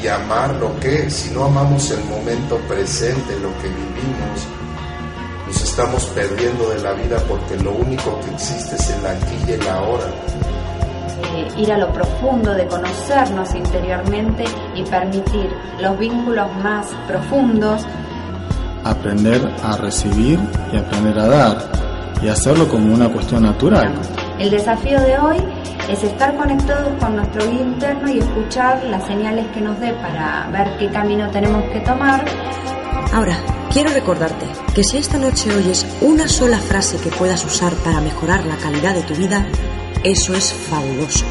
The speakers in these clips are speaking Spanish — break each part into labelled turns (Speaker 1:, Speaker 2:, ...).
Speaker 1: y amar lo que, si no amamos el momento presente, lo que vivimos, nos estamos perdiendo de la vida porque lo único que existe es el aquí y el ahora.
Speaker 2: Eh, ir a lo profundo de conocernos interiormente y permitir los vínculos más profundos.
Speaker 3: Aprender a recibir y aprender a dar y hacerlo como una cuestión natural.
Speaker 2: El desafío de hoy es estar conectados con nuestro guía interno y escuchar las señales que nos dé para ver qué camino tenemos que tomar.
Speaker 4: Ahora, quiero recordarte que si esta noche oyes una sola frase que puedas usar para mejorar la calidad de tu vida, eso es fabuloso.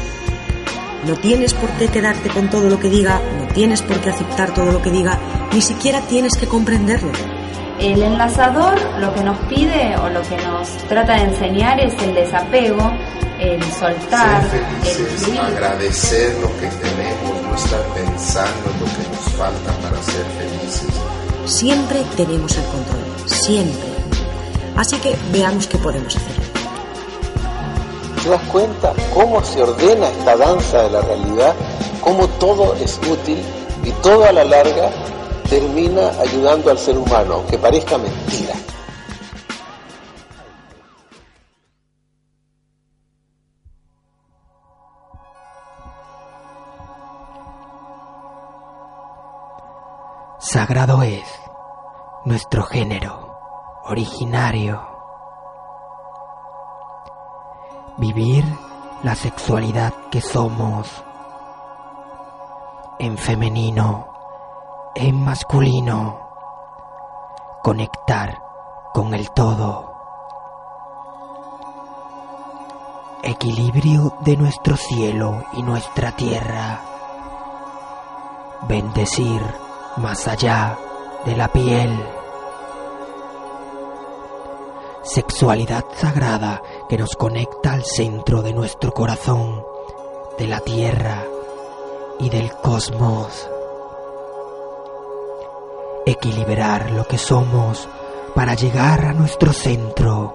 Speaker 4: No tienes por qué quedarte con todo lo que diga, no tienes por qué aceptar todo lo que diga, ni siquiera tienes que comprenderlo.
Speaker 2: El enlazador lo que nos pide o lo que nos trata de enseñar es el desapego, el soltar,
Speaker 1: Ser felices,
Speaker 2: el
Speaker 1: agradecer lo que tenemos, no estar pensando en lo que nos falta para ser felices.
Speaker 4: Siempre tenemos el control, siempre. Así que veamos qué podemos hacer.
Speaker 5: ¿Te das cuenta cómo se ordena esta danza de la realidad? Cómo todo es útil y todo a la larga termina ayudando al ser humano, aunque parezca mentira.
Speaker 6: Sagrado es nuestro género originario. Vivir la sexualidad que somos en femenino, en masculino. Conectar con el todo. Equilibrio de nuestro cielo y nuestra tierra. Bendecir más allá de la piel. Sexualidad sagrada que nos conecta al centro de nuestro corazón, de la tierra y del cosmos. Equilibrar lo que somos para llegar a nuestro centro.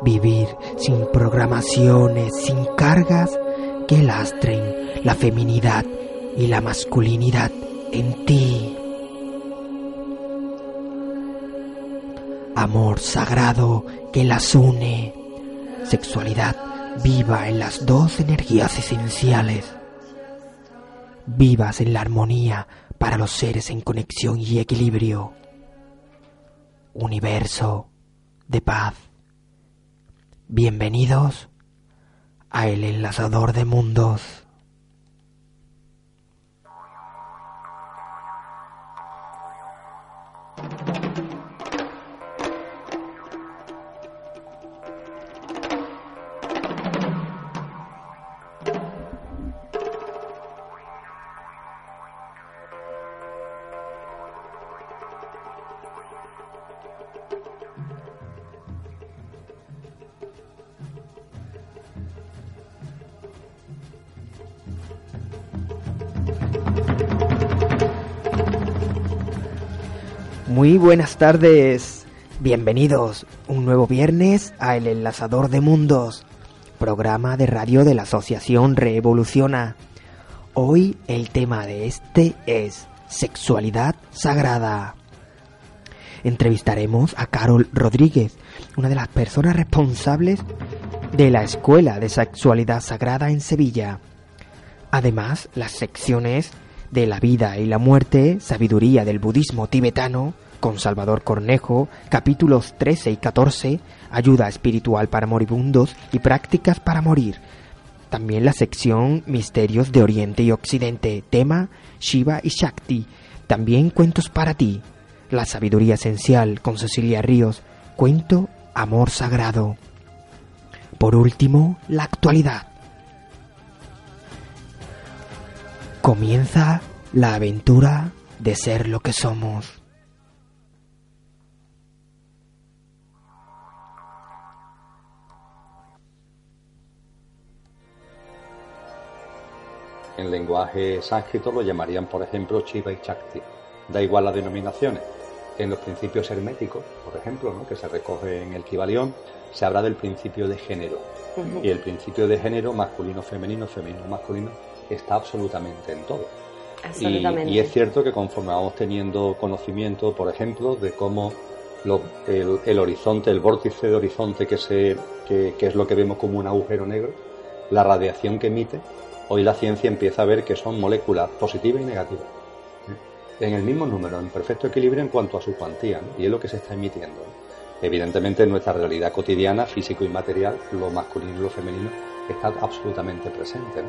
Speaker 6: Vivir sin programaciones, sin cargas que lastren la feminidad y la masculinidad en ti. Amor sagrado que las une. Sexualidad viva en las dos energías esenciales. Vivas en la armonía para los seres en conexión y equilibrio. Universo de paz. Bienvenidos a El Enlazador de Mundos. Muy buenas tardes, bienvenidos un nuevo viernes a El Enlazador de Mundos, programa de radio de la Asociación Reevoluciona. Hoy el tema de este es Sexualidad Sagrada. Entrevistaremos a Carol Rodríguez, una de las personas responsables de la Escuela de Sexualidad Sagrada en Sevilla. Además, las secciones de la vida y la muerte, sabiduría del budismo tibetano, con Salvador Cornejo, capítulos 13 y 14, ayuda espiritual para moribundos y prácticas para morir. También la sección Misterios de Oriente y Occidente, tema Shiva y Shakti. También cuentos para ti. la sabiduría esencial con Cecilia Ríos, cuento Amor Sagrado. Por último, la actualidad. Comienza la aventura de ser lo que somos.
Speaker 7: En lenguaje sánscrito lo llamarían, por ejemplo, Shiva y Shakti. Da igual las denominaciones. En los principios herméticos, por ejemplo, ¿no? que se recoge en el Kibalión, se habla del principio de género. Y el principio de género, masculino, femenino, femenino, masculino, está absolutamente en todo. Y, y, es cierto que conforme vamos teniendo conocimiento, por ejemplo, de cómo el, horizonte, el vórtice de horizonte que, se, que es lo que vemos como un agujero negro, la radiación que emite, Hoy la ciencia empieza a ver que son moléculas positivas y negativas. En el mismo número, en perfecto equilibrio en cuanto a su cuantía, y es lo que se está emitiendo. Evidentemente en nuestra realidad cotidiana, físico y material, lo masculino y lo femenino está absolutamente presente.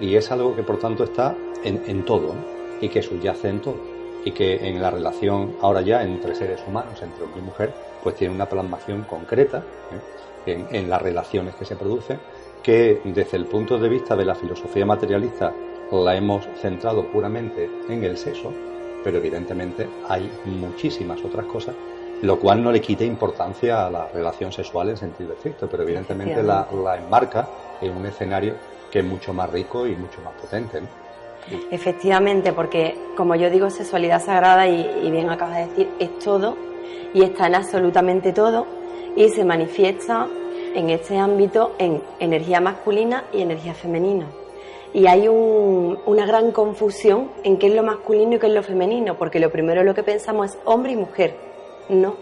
Speaker 7: Y es algo que por tanto está en, todo y que subyace en todo. Y que en la relación ahora ya entre seres humanos, entre hombre y mujer, pues tiene una plasmación concreta ¿eh? en, en las relaciones que se producen que desde el punto de vista de la filosofía materialista la hemos centrado puramente en el sexo, pero evidentemente hay muchísimas otras cosas, lo cual no le quita importancia a la relación sexual en sentido estricto, pero evidentemente la, enmarca en un escenario que es mucho más rico y mucho más potente.
Speaker 8: Efectivamente, porque como yo digo, sexualidad sagrada, y, y bien acabas de decir, es todo y está en absolutamente todo y se manifiesta en este ámbito en energía masculina y energía femenina. Y hay una gran confusión en qué es lo masculino y qué es lo femenino, porque lo primero lo que pensamos es hombre y mujer. No,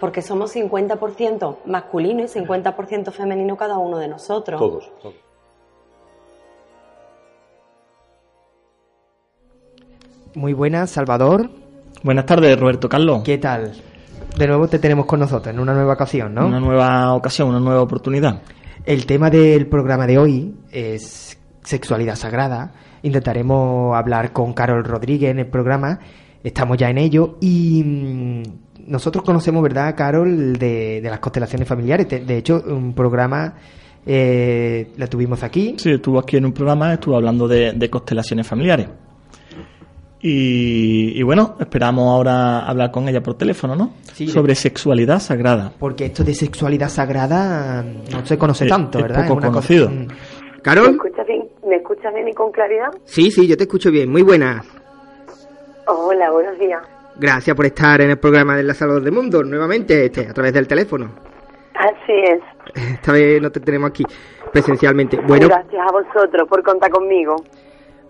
Speaker 8: porque somos 50% masculino y 50% femenino cada uno de nosotros.
Speaker 7: Todos, todos.
Speaker 6: Muy buenas, Salvador.
Speaker 9: Buenas tardes, Roberto Carlos.
Speaker 6: ¿Qué tal? De nuevo te tenemos con nosotros en una nueva ocasión, ¿no?
Speaker 9: Una nueva ocasión, una nueva oportunidad.
Speaker 6: El tema del programa de hoy es sexualidad sagrada. Intentaremos hablar con Carol Rodríguez en el programa. Estamos ya en ello y mm, nosotros conocemos, ¿verdad, Carol, de, las constelaciones familiares? De, hecho, un programa eh, la tuvimos aquí.
Speaker 9: Sí, estuvo aquí en un programa, estuvo hablando de constelaciones familiares. Y, bueno, esperamos ahora hablar con ella por teléfono, ¿no? Sobre sexualidad sagrada.
Speaker 6: Porque esto de sexualidad sagrada no se conoce tanto, ¿verdad?
Speaker 9: Es poco conocido.
Speaker 6: Mm. ¿Carol?
Speaker 10: ¿Me escuchas, bien? bien y con claridad?
Speaker 6: Sí, sí, yo te escucho bien. Muy buena.
Speaker 10: Hola, buenos días.
Speaker 6: Gracias por estar en el programa de La Salud del Mundo nuevamente, este, a través del teléfono.
Speaker 10: Así es.
Speaker 6: Esta vez no te tenemos aquí presencialmente. Bueno,
Speaker 10: Gracias a vosotros por contar conmigo.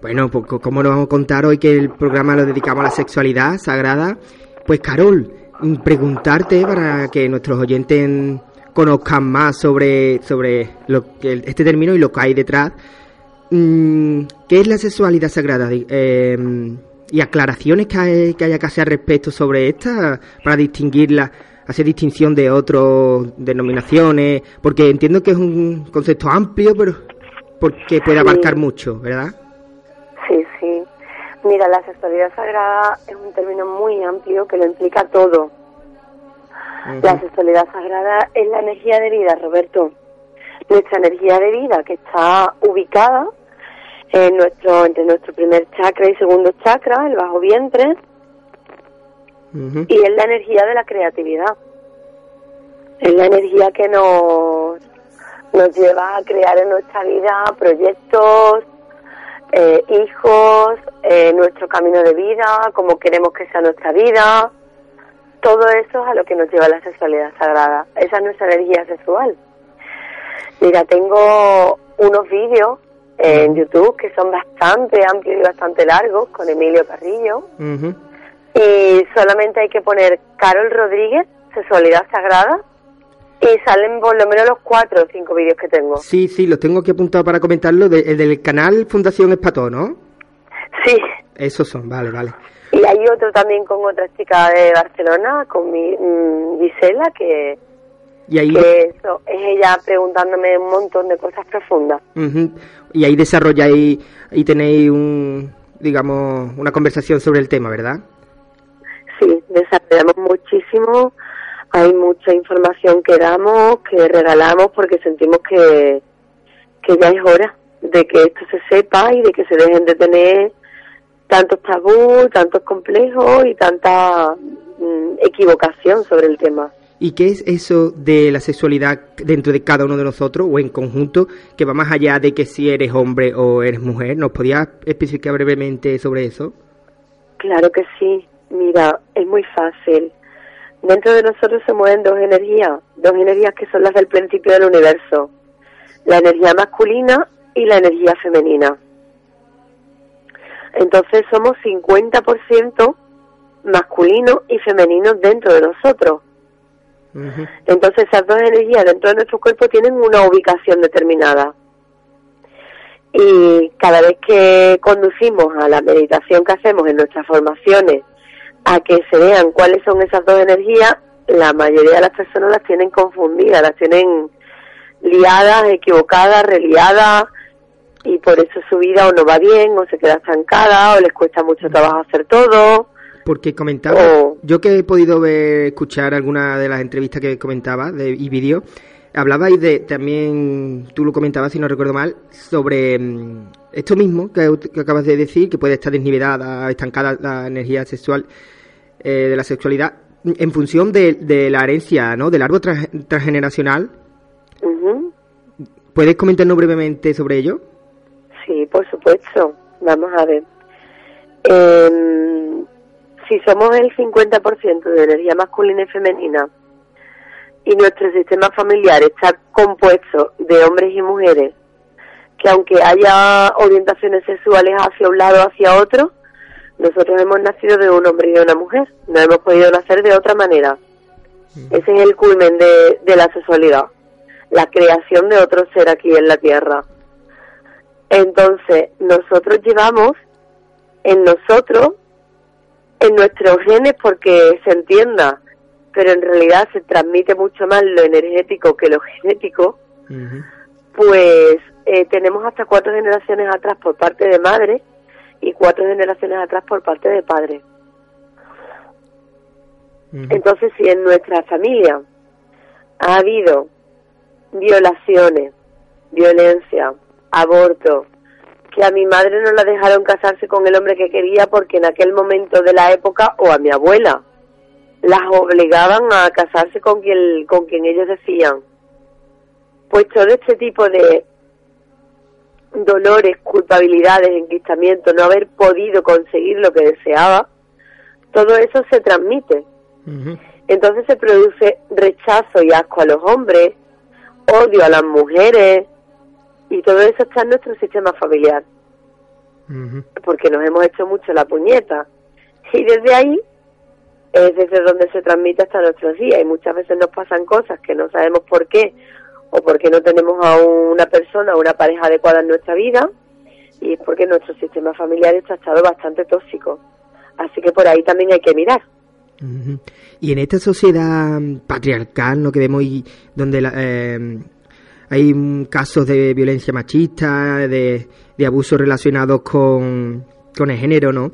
Speaker 6: Bueno, pues como nos vamos a contar hoy que el programa lo dedicamos a la sexualidad sagrada, pues Carol, mm, preguntarte para que nuestros oyentes conozcan más sobre, sobre lo que, este término y lo que hay detrás. Mm, ¿Qué es la sexualidad sagrada? Em, y aclaraciones que, hay, que haya que hacer al respecto sobre esta para distinguirla, hacer distinción de otras denominaciones, porque entiendo que es un concepto amplio, pero porque puede abarcar mucho, ¿verdad?
Speaker 10: Mira, la sexualidad sagrada es un término muy amplio que lo implica todo. La sexualidad sagrada es la energía de vida, Roberto. Nuestra energía de vida que está ubicada en nuestro, entre nuestro primer chakra y segundo chakra, el bajo vientre, y es la energía de la creatividad. Es la energía que nos, nos lleva a crear en nuestra vida proyectos, eh, hijos, eh, nuestro camino de vida, cómo queremos que sea nuestra vida. Todo eso es a lo que nos lleva la sexualidad sagrada. Esa es nuestra energía sexual. Mira, tengo unos vídeos en YouTube que son bastante amplios y bastante largos con Emilio Carrillo. Y solamente hay que poner Carol Rodríguez, Sexualidad Sagrada, y salen por lo menos los cuatro o cinco vídeos que tengo.
Speaker 6: Sí, sí, los tengo aquí apuntados para comentarlo. el del canal Fundación Espató, ¿no?
Speaker 10: Sí.
Speaker 6: Esos son, vale, vale.
Speaker 10: Y hay otro también con otra chica de Barcelona, con mi mm, Gisela, que,
Speaker 6: ¿Y ahí...
Speaker 10: eso, es ella preguntándome un montón de cosas profundas.
Speaker 6: Y ahí desarrolláis y tenéis un, digamos, una conversación sobre el tema, ¿verdad?
Speaker 10: Sí, desarrollamos muchísimo, hay mucha información que damos, que regalamos, porque sentimos que, que ya es hora de que esto se sepa y de que se dejen de tener tantos tabús, tantos complejos y tanta mm, equivocación sobre el tema.
Speaker 6: ¿Y qué es eso de la sexualidad dentro de cada uno de nosotros o en conjunto que va más allá de que si eres hombre o eres mujer? ¿Nos podías especificar brevemente sobre eso?
Speaker 10: Claro que sí. Mira, es muy fácil. Dentro de nosotros se mueven dos energías, dos energías que son las del principio del universo. La energía masculina y la energía femenina. Entonces somos 50% masculino y femenino dentro de nosotros. Entonces esas dos energías dentro de nuestro cuerpo tienen una ubicación determinada. Y cada vez que conducimos a la meditación que hacemos en nuestras formaciones a que se vean cuáles son esas dos energías, la mayoría de las personas las tienen confundidas, las tienen liadas, equivocadas, reliadas, y por eso su vida o no va bien, o se queda estancada, o les cuesta mucho trabajo hacer todo.
Speaker 6: Porque comentaba, yo que he podido ver, escuchar alguna de las entrevistas que comentaba de, y vídeos, hablabais de, también, tú lo comentabas si no recuerdo mal, sobre mm, esto mismo que, acabas de decir, que puede estar desnivelada, estancada la energía sexual eh, de la sexualidad, en función de, la herencia, ¿no? Del árbol transgeneracional. ¿Puedes comentarnos brevemente sobre ello?
Speaker 10: Sí, por supuesto. Vamos a ver. Em, si somos el 50% de energía masculina y femenina y nuestro sistema familiar está compuesto de hombres y mujeres, que aunque haya orientaciones sexuales hacia un lado o hacia otro, nosotros hemos nacido de un hombre y de una mujer, no hemos podido nacer de otra manera. Ese es el culmen de, de la sexualidad, la creación de otro ser aquí en la tierra. Entonces, nosotros llevamos en nosotros, en nuestros genes, porque se entienda, pero en realidad se transmite mucho más lo energético que lo genético, pues eh, tenemos hasta cuatro generaciones atrás por parte de madre y cuatro generaciones atrás por parte de padre. Entonces, si en nuestra familia ha habido violaciones, violencia, aborto, que a mi madre no la dejaron casarse con el hombre que quería porque en aquel momento de la época, o a mi abuela, las obligaban a casarse con quien, con quien ellos decían. Pues todo este tipo de dolores, culpabilidades, enquistamiento, no haber podido conseguir lo que deseaba, todo eso se transmite. Entonces se produce rechazo y asco a los hombres, odio a las mujeres, y todo eso está en nuestro sistema familiar. Porque nos hemos hecho mucho la puñeta. Y desde ahí es desde donde se transmite hasta nuestros días. Y muchas veces nos pasan cosas que no sabemos por qué o porque no tenemos a una persona o una pareja adecuada en nuestra vida y es porque nuestro sistema familiar está estado bastante tóxico. Así que por ahí también hay que mirar.
Speaker 6: Y en esta sociedad patriarcal, ¿no? que vemos donde la, eh, hay casos de violencia machista, de, abusos relacionados con, con, el género, ¿no?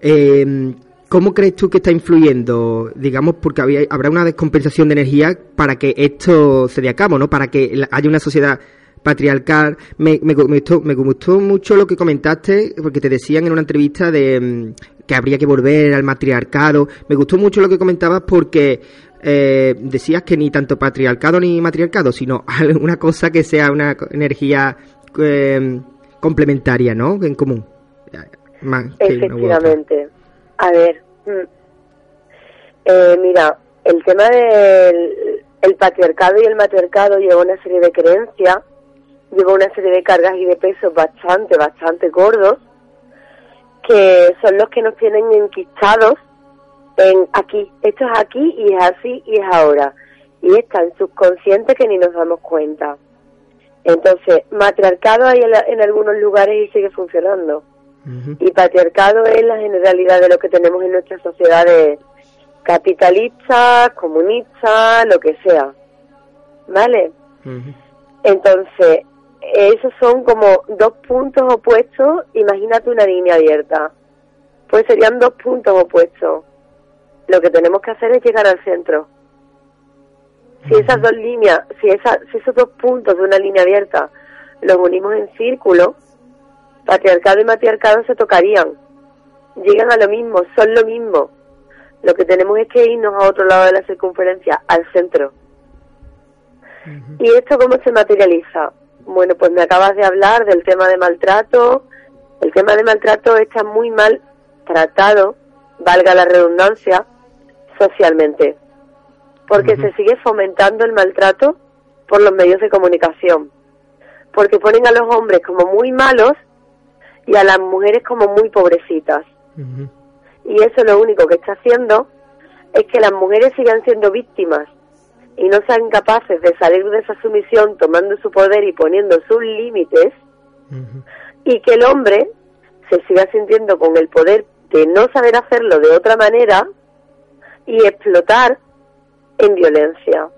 Speaker 6: Eh, ¿Cómo crees tú que está influyendo, digamos, porque habrá una descompensación de energía para que esto se dé a cabo, ¿no? Para que haya una sociedad patriarcal. Me, me, gustó, me gustó mucho lo que comentaste, porque te decían en una entrevista de mm, que habría que volver al matriarcado. Me gustó mucho lo que comentabas porque eh, decías que ni tanto patriarcado ni matriarcado, sino una cosa que sea una energía eh, complementaria, ¿no? En común.
Speaker 10: Efectivamente. A ver, mm, eh, mira, el tema del el patriarcado y el matriarcado lleva una serie de creencias, lleva una serie de cargas y de pesos bastante, bastante gordos, que son los que nos tienen enquistados en aquí, esto es aquí y es así y es ahora. Y es tan subconsciente que ni nos damos cuenta. Entonces, matriarcado hay en, algunos lugares y sigue funcionando. Y patriarcado es la generalidad de lo que tenemos en nuestras sociedades capitalistas, comunistas, lo que sea. ¿Vale? Entonces, esos son como dos puntos opuestos. Imagínate una línea abierta. Pues serían dos puntos opuestos lo que tenemos que hacer es llegar al centro. Si esas dos líneas, si, si esos dos puntos de una línea abierta los unimos en círculo, patriarcado y matriarcado se tocarían. Llegan a lo mismo, son lo mismo. Lo que tenemos es que irnos a otro lado de la circunferencia, al centro. ¿Y esto cómo se materializa? Bueno, pues me acabas de hablar del tema de maltrato. El tema de maltrato está muy mal tratado, valga la redundancia, socialmente. Porque se sigue fomentando el maltrato por los medios de comunicación. Porque ponen a los hombres como muy malos y a las mujeres como muy pobrecitas. Y eso lo único que está haciendo es que las mujeres sigan siendo víctimas y no sean capaces de salir de esa sumisión tomando su poder y poniendo sus límites, y que el hombre se siga sintiendo con el poder de no saber hacerlo de otra manera y explotar en violencia.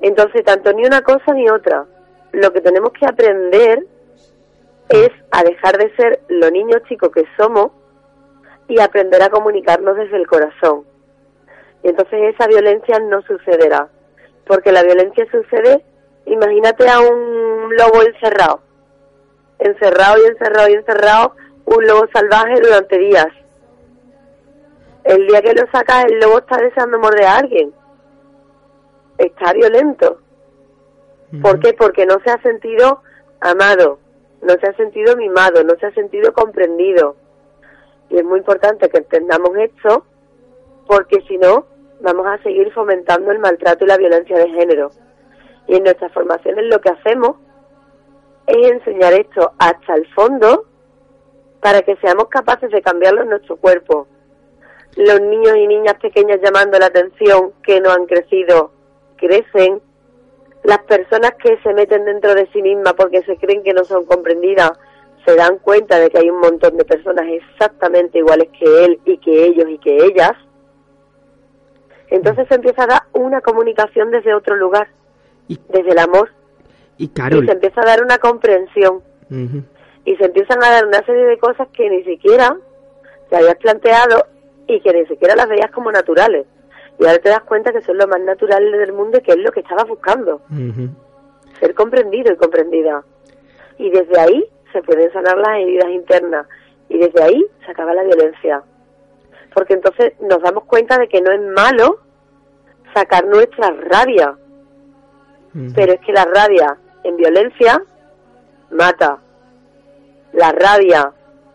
Speaker 10: Entonces, tanto ni una cosa ni otra. Lo que tenemos que aprender es a dejar de ser los niños chicos que somos y aprender a comunicarnos desde el corazón. Y entonces esa violencia no sucederá, porque la violencia sucede, imagínate a un lobo encerrado, encerrado y encerrado y encerrado, un lobo salvaje durante días. El día que lo sacas, el lobo está deseando morder a alguien. Está violento. ¿Por qué? Porque no se ha sentido amado, no se ha sentido mimado, no se ha sentido comprendido. Y es muy importante que entendamos esto, porque si no, vamos a seguir fomentando el maltrato y la violencia de género. Y en nuestras formaciones lo que hacemos es enseñar esto hasta el fondo para que seamos capaces de cambiarlo en nuestro cuerpo. Los niños y niñas pequeñas llamando la atención que no han crecido, crecen, las personas que se meten dentro de sí mismas porque se creen que no son comprendidas se dan cuenta de que hay un montón de personas exactamente iguales que él y que ellos y que ellas. Entonces se empieza a dar una comunicación desde otro lugar, desde el amor.
Speaker 6: Y, Carol.
Speaker 10: y se empieza a dar una comprensión. Y se empiezan a dar una serie de cosas que ni siquiera te habías planteado y que ni siquiera las veías como naturales y ahora te das cuenta que son lo más natural del mundo y que es lo que estabas buscando. Ser comprendido y comprendida. Y desde ahí se pueden sanar las heridas internas y desde ahí se acaba la violencia. Porque entonces nos damos cuenta de que no es malo sacar nuestra rabia. Pero es que la rabia en violencia mata. La rabia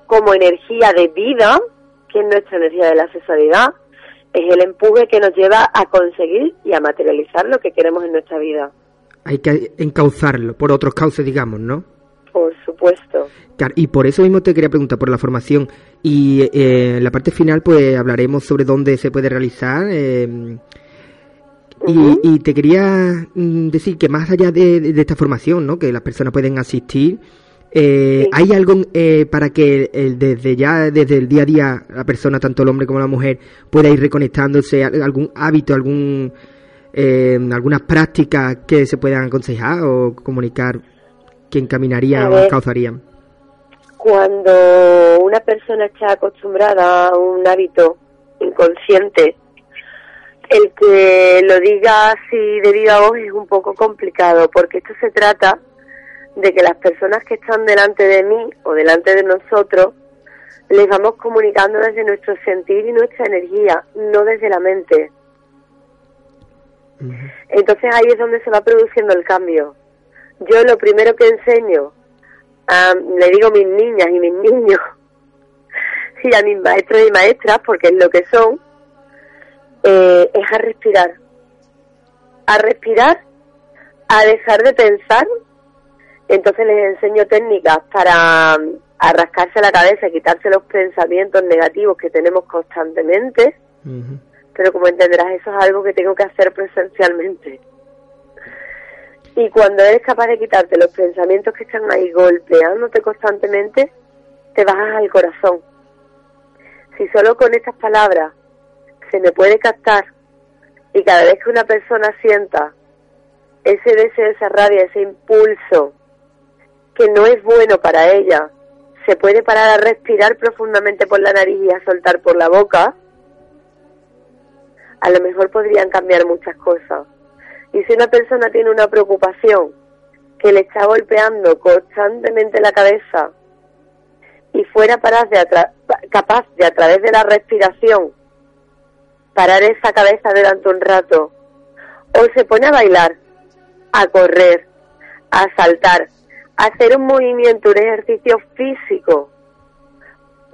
Speaker 10: como energía de vida, que es nuestra energía de la sexualidad, es el empuje que nos lleva a conseguir y a materializar lo que queremos en nuestra vida.
Speaker 6: Hay que encauzarlo por otros cauces, digamos, ¿no?
Speaker 10: Por supuesto.
Speaker 6: y por eso mismo te quería preguntar por la formación. Y eh, en la parte final, pues hablaremos sobre dónde se puede realizar. Eh, y, te quería mm, decir que más allá de, de, esta formación, ¿no? Que las personas pueden asistir, eh, ¿Hay algo eh, para que desde ya, desde el día a día, la persona, tanto el hombre como la mujer, pueda ir reconectándose? ¿Algún hábito, algún eh, algunas prácticas que se puedan aconsejar o comunicar que encaminarían o causarían?
Speaker 10: Cuando una persona está acostumbrada a un hábito inconsciente, el que lo diga así debido a vos es un poco complicado, porque esto se trata de que las personas que están delante de mí o delante de nosotros les vamos comunicando desde nuestro sentir y nuestra energía, no desde la mente. Entonces ahí es donde se va produciendo el cambio. Yo lo primero que enseño, le digo a mis niñas y mis niños y a mis maestros y maestras, porque es lo que son, eh, es a respirar. A respirar, a dejar de pensar entonces les enseño técnicas para mm, arrascarse la cabeza, quitarse los pensamientos negativos que tenemos constantemente, pero como entenderás, eso es algo que tengo que hacer presencialmente. Y cuando eres capaz de quitarte los pensamientos que están ahí golpeándote constantemente, te bajas al corazón. Si solo con estas palabras se me puede captar y cada vez que una persona sienta ese deseo, esa rabia, ese impulso que no es bueno para ella. Se puede parar a respirar profundamente por la nariz y a soltar por la boca. a lo mejor podrían cambiar muchas cosas. Y si una persona tiene una preocupación que le está golpeando constantemente la cabeza y fuera de capaz de a través de la respiración parar esa cabeza durante un rato, o se pone a bailar, a correr, a saltar, hacer un movimiento, un ejercicio físico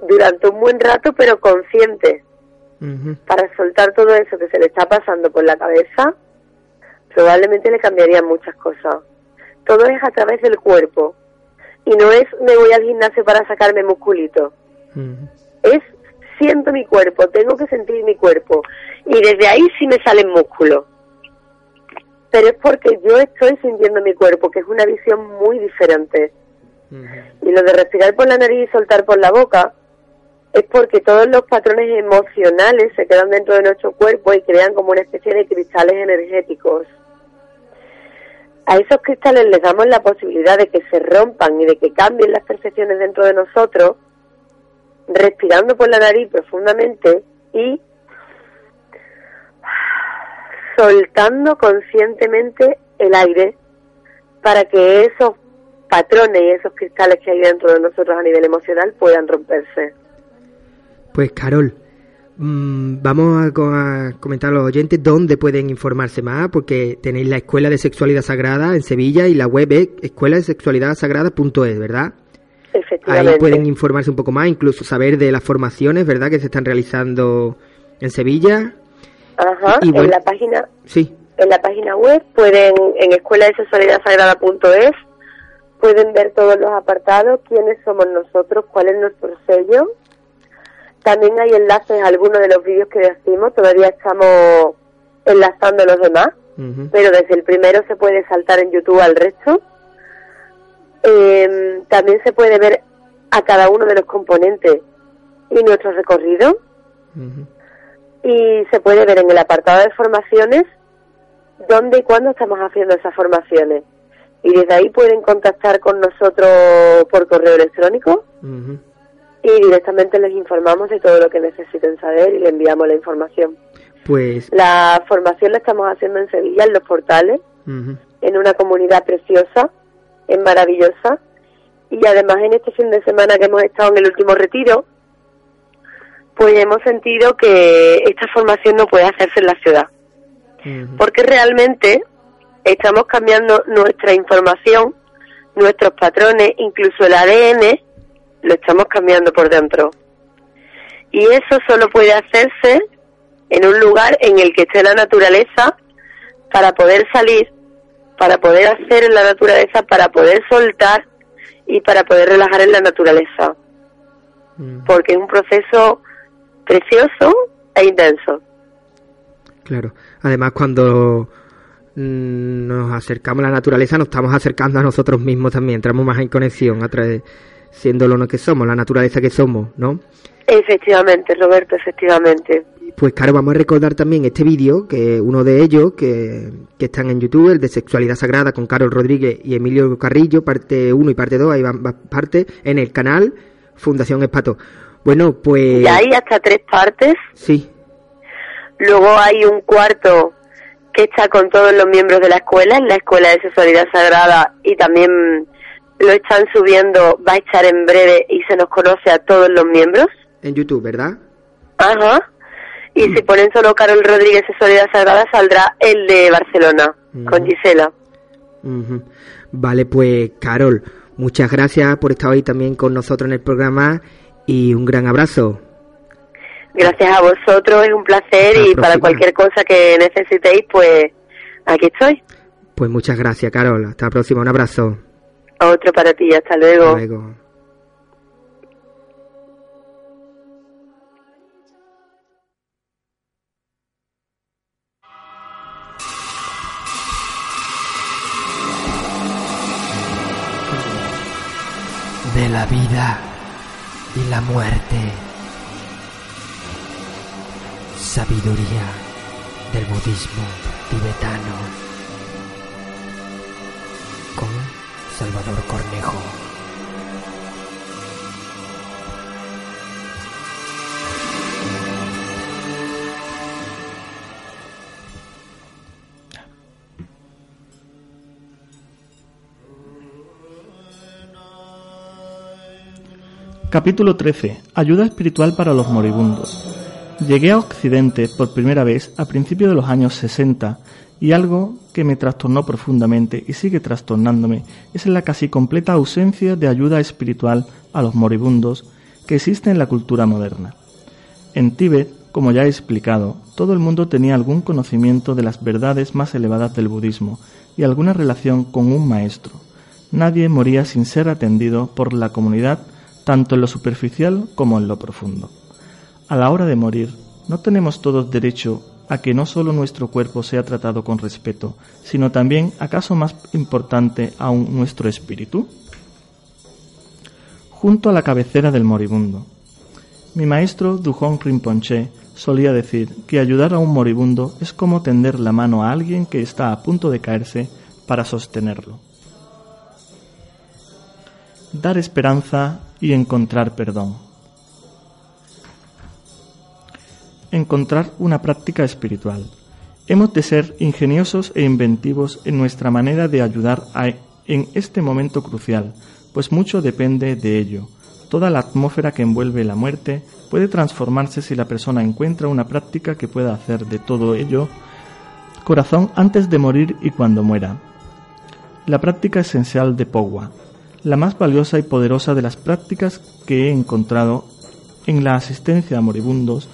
Speaker 10: durante un buen rato, pero consciente, para soltar todo eso que se le está pasando por la cabeza, probablemente le cambiarían muchas cosas. Todo es a través del cuerpo. Y no es me voy al gimnasio para sacarme musculito. Es siento mi cuerpo, tengo que sentir mi cuerpo. Y desde ahí sí me salen músculos. Pero es porque yo estoy sintiendo mi cuerpo, que es una visión muy diferente. Y lo de respirar por la nariz y soltar por la boca es porque todos los patrones emocionales se quedan dentro de nuestro cuerpo y crean como una especie de cristales energéticos. A esos cristales les damos la posibilidad de que se rompan y de que cambien las percepciones dentro de nosotros respirando por la nariz profundamente y soltando conscientemente el aire para que esos patrones y esos cristales que hay dentro de nosotros a nivel emocional puedan romperse.
Speaker 6: Pues Carol, mm, vamos a, comentar a los oyentes dónde pueden informarse más, porque tenéis la Escuela de Sexualidad Sagrada en Sevilla y la web es escuela de sexualidad sagrada.es, ¿verdad? Ahí pueden informarse un poco más, incluso saber de las formaciones, ¿verdad?, que se están realizando en Sevilla.
Speaker 10: Ajá, en la página.
Speaker 6: Sí.
Speaker 10: En la página web pueden, en escuela de sexualidad sagrada.es, pueden ver todos los apartados, quiénes somos nosotros, cuál es nuestro sello. También hay enlaces a algunos de los vídeos que decimos, todavía estamos enlazando los demás, pero desde el primero se puede saltar en YouTube al resto. Eh, también se puede ver a cada uno de los componentes y nuestro recorrido. Y se puede ver en el apartado de formaciones dónde y cuándo estamos haciendo esas formaciones. Y desde ahí pueden contactar con nosotros por correo electrónico y directamente les informamos de todo lo que necesiten saber y le enviamos la información.
Speaker 6: Pues
Speaker 10: la formación la estamos haciendo en Sevilla, en los portales, en una comunidad preciosa es maravillosa. Y además en este fin de semana que hemos estado en el último retiro, pues hemos sentido que esta formación no puede hacerse en la ciudad. Porque realmente estamos cambiando nuestra información, nuestros patrones, incluso el ADN, lo estamos cambiando por dentro. Y eso solo puede hacerse en un lugar en el que esté la naturaleza para poder salir para poder hacer en la naturaleza, para poder soltar y para poder relajar en la naturaleza. Mm. Porque es un proceso precioso e intenso.
Speaker 6: Claro. Además, cuando mm, nos acercamos a la naturaleza, nos estamos acercando a nosotros mismos también. Entramos más en conexión a través, siendo lo que somos, la naturaleza que somos, ¿no?
Speaker 10: Efectivamente, Roberto, efectivamente.
Speaker 6: Pues claro, vamos a recordar también este vídeo, que uno de ellos, que, que, están en YouTube, el de Sexualidad Sagrada con Carol Rodríguez y Emilio Carrillo, parte 1 y parte 2, ahí van, parte, en el canal Fundación Espato. Bueno, pues...
Speaker 10: Ya hay hasta tres partes.
Speaker 6: Sí.
Speaker 10: Luego hay un cuarto que está con todos los miembros de la escuela, en la Escuela de Sexualidad Sagrada, y también lo están subiendo, va a estar en breve y se nos conoce a todos los miembros.
Speaker 6: En YouTube, ¿verdad?
Speaker 10: Ajá. Y si ponen solo Carol Rodríguez y Soledad Sagrada, saldrá el de Barcelona, con Gisela.
Speaker 6: Vale, pues Carol, muchas gracias por estar hoy también con nosotros en el programa y un gran abrazo.
Speaker 10: Gracias a vosotros, es un placer y para cualquier cosa que necesitéis, pues aquí estoy.
Speaker 6: Pues muchas gracias, Carol. Hasta la próxima, un abrazo.
Speaker 10: Otro para ti, hasta luego.
Speaker 6: Hasta luego. de la vida y la muerte. Sabiduría del budismo tibetano. Con Salvador Cornejo.
Speaker 9: Capítulo 13. Ayuda espiritual para los moribundos. Llegué a Occidente por primera vez a principios de los años 60 y algo que me trastornó profundamente y sigue trastornándome es la casi completa ausencia de ayuda espiritual a los moribundos que existe en la cultura moderna. En Tíbet, como ya he explicado, todo el mundo tenía algún conocimiento de las verdades más elevadas del budismo y alguna relación con un maestro. Nadie moría sin ser atendido por la comunidad tanto en lo superficial como en lo profundo. A la hora de morir, ¿no tenemos todos derecho a que no solo nuestro cuerpo sea tratado con respeto, sino también, acaso más importante aún, nuestro espíritu? Junto a la cabecera del moribundo. Mi maestro Dujon Rinpoche solía decir que ayudar a un moribundo es como tender la mano a alguien que está a punto de caerse para sostenerlo. Dar esperanza y encontrar perdón. Encontrar una práctica espiritual. Hemos de ser ingeniosos e inventivos en nuestra manera de ayudar en este momento crucial, pues mucho depende de ello. Toda la atmósfera que envuelve la muerte puede transformarse si la persona encuentra una práctica que pueda hacer de todo ello corazón antes de morir y cuando muera. La práctica esencial de Powa la más valiosa y poderosa de las prácticas que he encontrado en la asistencia a moribundos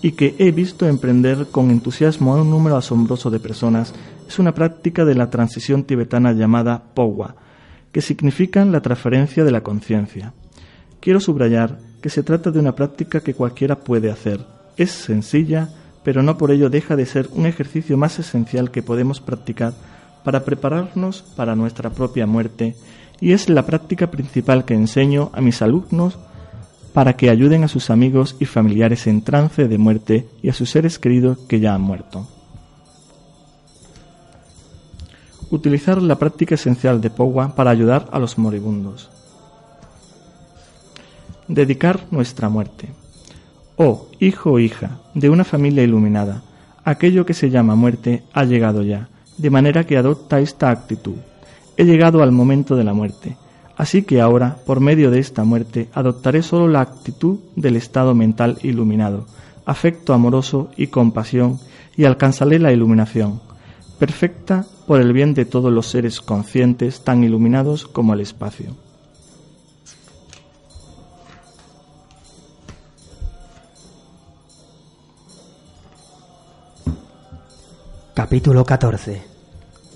Speaker 9: y que he visto emprender con entusiasmo a un número asombroso de personas es una práctica de la transición tibetana llamada Powa, que significa la transferencia de la conciencia. Quiero subrayar que se trata de una práctica que cualquiera puede hacer. Es sencilla, pero no por ello deja de ser un ejercicio más esencial que podemos practicar para prepararnos para nuestra propia muerte y es la práctica principal que enseño a mis alumnos para que ayuden a sus amigos y familiares en trance de muerte y a sus seres queridos que ya han muerto. Utilizar la práctica esencial de Powa para ayudar a los moribundos. Dedicar nuestra muerte. Oh, hijo o hija de una familia iluminada, aquello que se llama muerte ha llegado ya, de manera que adopta esta actitud He llegado al momento de la muerte, así que ahora, por medio de esta muerte, adoptaré solo la actitud del estado mental iluminado, afecto amoroso y compasión, y alcanzaré la iluminación, perfecta por el bien de todos los seres conscientes tan iluminados como el espacio.
Speaker 6: Capítulo 14.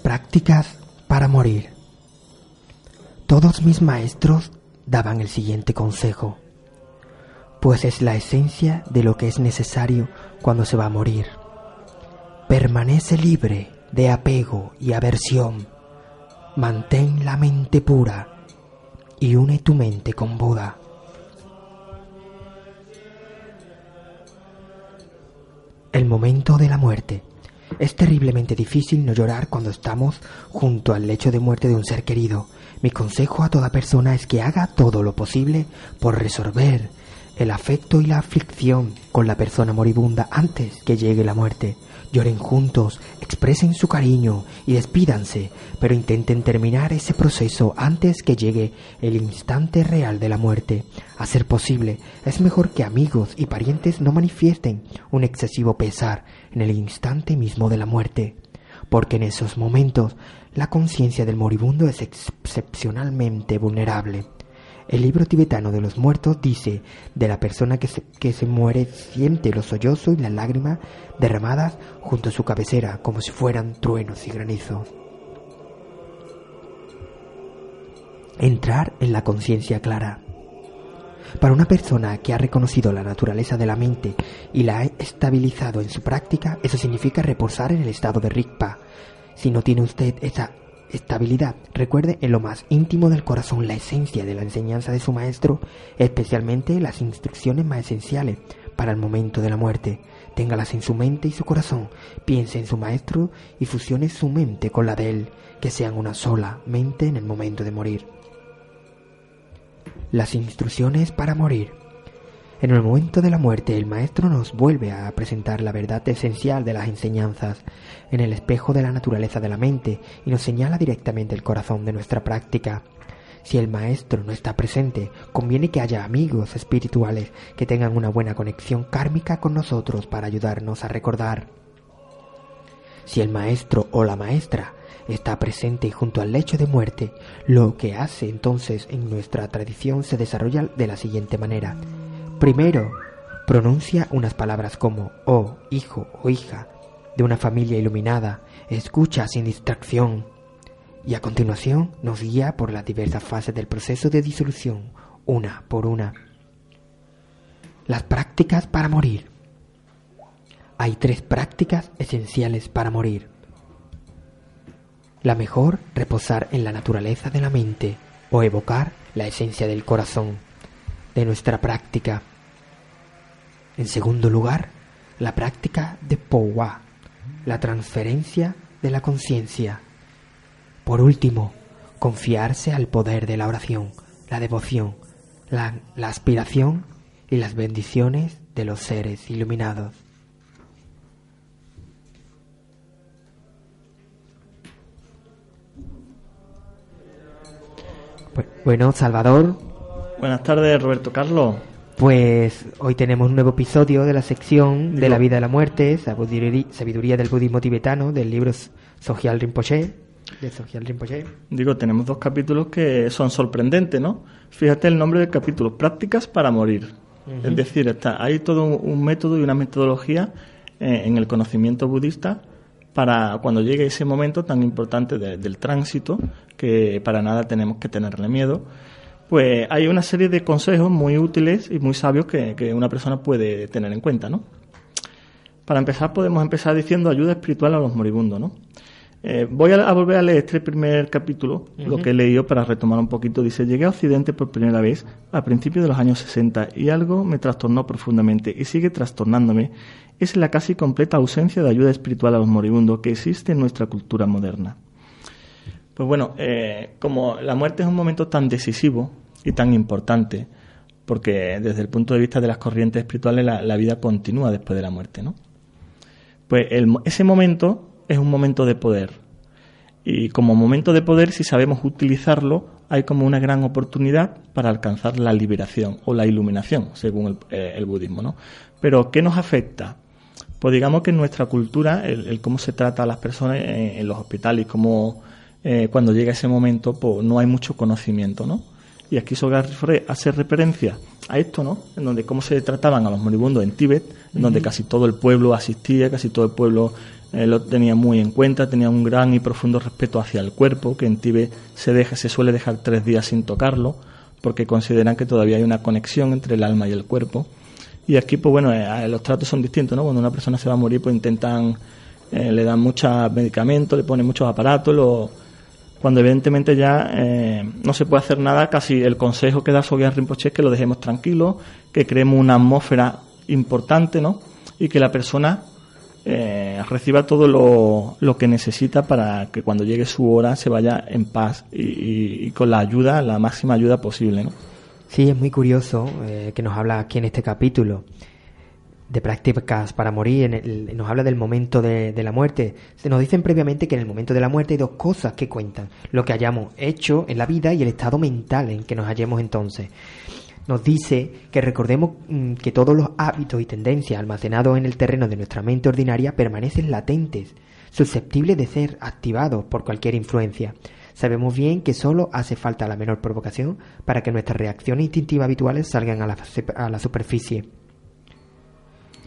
Speaker 6: Prácticas para morir. Todos mis maestros daban el siguiente consejo, pues es la esencia de lo que es necesario cuando se va a morir. Permanece libre de apego y aversión. Mantén la mente pura y une tu mente con Buda. El momento de la muerte es terriblemente difícil no llorar cuando estamos junto al lecho de muerte de un ser querido. Mi consejo a toda persona es que haga todo lo posible por resolver el afecto y la aflicción con la persona moribunda antes que llegue la muerte. Lloren juntos, expresen su cariño y despídanse, pero intenten terminar ese proceso antes que llegue el instante real de la muerte. A ser posible, es mejor que amigos y parientes no manifiesten un excesivo pesar en el instante mismo de la muerte, porque en esos momentos la conciencia del moribundo es excepcionalmente vulnerable. El libro tibetano de los muertos dice de la persona que se, que se muere siente los sollozos y las lágrimas derramadas junto a su cabecera como si fueran truenos y granizos. Entrar en la conciencia clara. Para una persona que ha reconocido la naturaleza de la mente y la ha estabilizado en su práctica, eso significa reposar en el estado de Rigpa. Si no tiene usted esa estabilidad. Recuerde en lo más íntimo del corazón la esencia de la enseñanza de su maestro, especialmente las instrucciones más esenciales para el momento de la muerte. Téngalas en su mente y su corazón. Piense en su maestro y fusione su mente con la de él, que sean una sola mente en el momento de morir. Las instrucciones para morir. En el momento de la muerte, el Maestro nos vuelve a presentar la verdad esencial de las enseñanzas en el espejo de la naturaleza de la mente y nos señala directamente el corazón de nuestra práctica. Si el maestro no está presente, conviene que haya amigos espirituales que tengan una buena conexión kármica con nosotros para ayudarnos a recordar. Si el maestro o la maestra está presente junto al lecho de muerte, lo que hace entonces en nuestra tradición se desarrolla de la siguiente manera. Primero, pronuncia unas palabras como oh, hijo o hija de una familia iluminada, escucha sin distracción, y a continuación nos guía por las diversas fases del proceso de disolución, una por una. Las prácticas para morir. Hay tres prácticas esenciales para morir. La mejor, reposar en la naturaleza de la mente o evocar la esencia del corazón de nuestra práctica. En segundo lugar, la práctica de Powa, la transferencia de la conciencia. Por último, confiarse al poder de la oración, la devoción, la, la, aspiración y las bendiciones de los seres iluminados. Bueno, Salvador.
Speaker 9: Buenas tardes, Roberto Carlos.
Speaker 6: Pues hoy tenemos un nuevo episodio de la sección de la vida y la muerte, sabiduría del budismo tibetano, del libro Sogyal Rinpoche, de Sogyal Rinpoche.
Speaker 9: Digo, tenemos dos capítulos que son sorprendentes, ¿no? Fíjate el nombre del capítulo, Prácticas para morir. Es decir, está, hay todo un, método y una metodología eh, en el conocimiento budista para cuando llegue ese momento tan importante del tránsito, que para nada tenemos que tenerle miedo, pues hay una serie de consejos muy útiles y muy sabios que, una persona puede tener en cuenta, ¿no? Para empezar, podemos empezar diciendo ayuda espiritual a los moribundos, ¿no? Eh, voy a, volver a leer este primer capítulo, lo que he leído para retomar un poquito. Dice, llegué a Occidente por primera vez a principios de los años 60 y algo me trastornó profundamente y sigue trastornándome. Es la casi completa ausencia de ayuda espiritual a los moribundos que existe en nuestra cultura moderna. Pues bueno, eh, como la muerte es un momento tan decisivo y tan importante, porque desde el punto de vista de las corrientes espirituales la, vida continúa después de la muerte, ¿no? Pues ese momento es un momento de poder. Y como momento de poder, si sabemos utilizarlo, hay como una gran oportunidad para alcanzar la liberación o la iluminación, según el, eh, budismo, ¿no? Pero, ¿qué nos afecta? Pues digamos que en nuestra cultura, el, cómo se trata a las personas en, en los hospitales, cómo eh, cuando llega ese momento, pues no hay mucho conocimiento, ¿no? Y aquí Sogar hace referencia a esto, ¿no? En donde cómo se trataban a los moribundos en Tíbet, en donde casi todo el pueblo asistía, casi todo el pueblo eh, lo tenía muy en cuenta, tenía un gran y profundo respeto hacia el cuerpo, que en Tíbet se deja, se suele dejar tres días sin tocarlo, porque consideran que todavía hay una conexión entre el alma y el cuerpo. Y aquí, pues bueno, eh, los tratos son distintos, ¿no? Cuando una persona se va a morir, pues intentan, le dan muchos medicamentos, le ponen muchos aparatos, lo cuando evidentemente ya eh, no se puede hacer nada, casi el consejo que da Sogyal Rinpoche es que lo dejemos tranquilo, que creemos una atmósfera importante, ¿no? Y que la persona eh, reciba todo lo, que necesita para que cuando llegue su hora se vaya en paz y, con la ayuda, la máxima ayuda posible, ¿no?
Speaker 6: Sí, es muy curioso eh, que nos habla aquí en este capítulo de prácticas para morir, nos habla del momento de, la muerte. Se nos dicen previamente que en el momento de la muerte hay dos cosas que cuentan, lo que hayamos hecho en la vida y el estado mental en que nos hallemos entonces. Nos dice que recordemos mm, que todos los hábitos y tendencias almacenados en el terreno de nuestra mente ordinaria permanecen latentes, susceptibles de ser activados por cualquier influencia. Sabemos bien que solo hace falta la menor provocación para que nuestras reacciones instintivas habituales salgan a la superficie.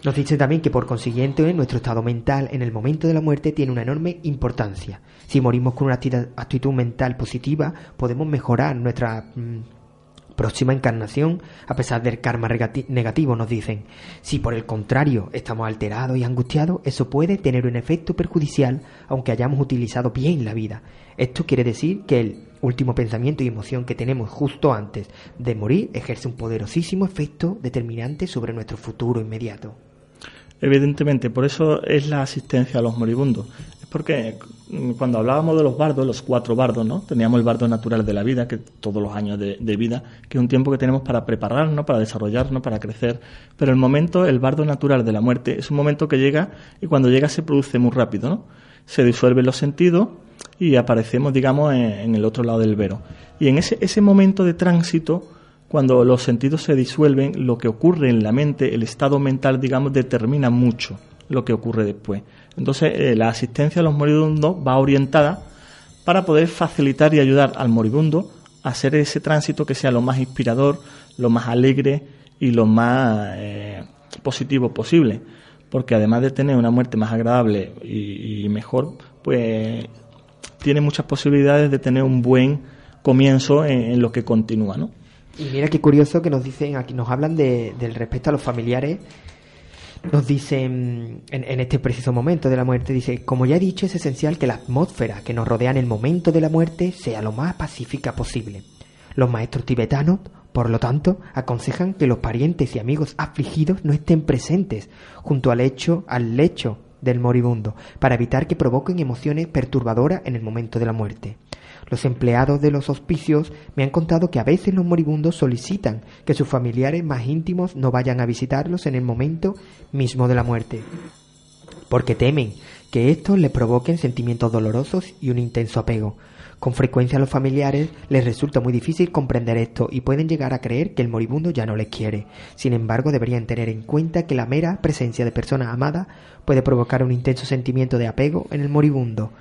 Speaker 6: Nos dice también que por consiguiente nuestro estado mental en el momento de la muerte tiene una enorme importancia. Si morimos con una actitud mental positiva, podemos mejorar nuestra mm, próxima encarnación a pesar del karma negativo, nos dicen. Si por el contrario estamos alterados y angustiados, eso puede tener un efecto perjudicial aunque hayamos utilizado bien la vida. Esto quiere decir que el último pensamiento y emoción que tenemos justo antes de morir ejerce un poderosísimo efecto determinante sobre nuestro futuro inmediato.
Speaker 9: Evidentemente, por eso es la asistencia a los moribundos. Es porque mm, cuando hablábamos de los bardos, los cuatro bardos, ¿no? Teníamos el bardo natural de la vida, que todos los años de, vida, que es un tiempo que tenemos para prepararnos, para desarrollarnos, para crecer. Pero el momento, el bardo natural de la muerte, es un momento que llega y cuando llega se produce muy rápido, ¿no? Se disuelven los sentidos y aparecemos, digamos, en, el otro lado del vero. Y en ese, ese momento de tránsito, cuando los sentidos se disuelven, lo que ocurre en la mente, el estado mental, digamos, determina mucho lo que ocurre después. Entonces, eh, la asistencia a los moribundos va orientada para poder facilitar y ayudar al moribundo a hacer ese tránsito que sea lo más inspirador, lo más alegre y lo más eh, positivo posible. Porque además de tener una muerte más agradable y, mejor, pues tiene muchas posibilidades de tener un buen comienzo en, lo que continúa, ¿no?
Speaker 6: Y mira qué curioso que nos dicen aquí, nos hablan de, del respeto a los familiares nos dicen en, este preciso momento de la muerte, dice, como ya he dicho, es esencial que la atmósfera que nos rodea en el momento de la muerte sea lo más pacífica posible. Los maestros tibetanos, por lo tanto, aconsejan que los parientes y amigos afligidos no estén presentes junto al hecho, al lecho del moribundo, para evitar que provoquen emociones perturbadoras en el momento de la muerte. Los empleados de los hospicios me han contado que a veces los moribundos solicitan que sus familiares más íntimos no vayan a visitarlos en el momento mismo de la muerte, porque temen que esto les provoquen sentimientos dolorosos y un intenso apego. Con frecuencia a los familiares les resulta muy difícil comprender esto y pueden llegar a creer que el moribundo ya no les quiere. Sin embargo, deberían tener en cuenta que la mera presencia de personas amadas puede provocar un intenso sentimiento de apego en el moribundo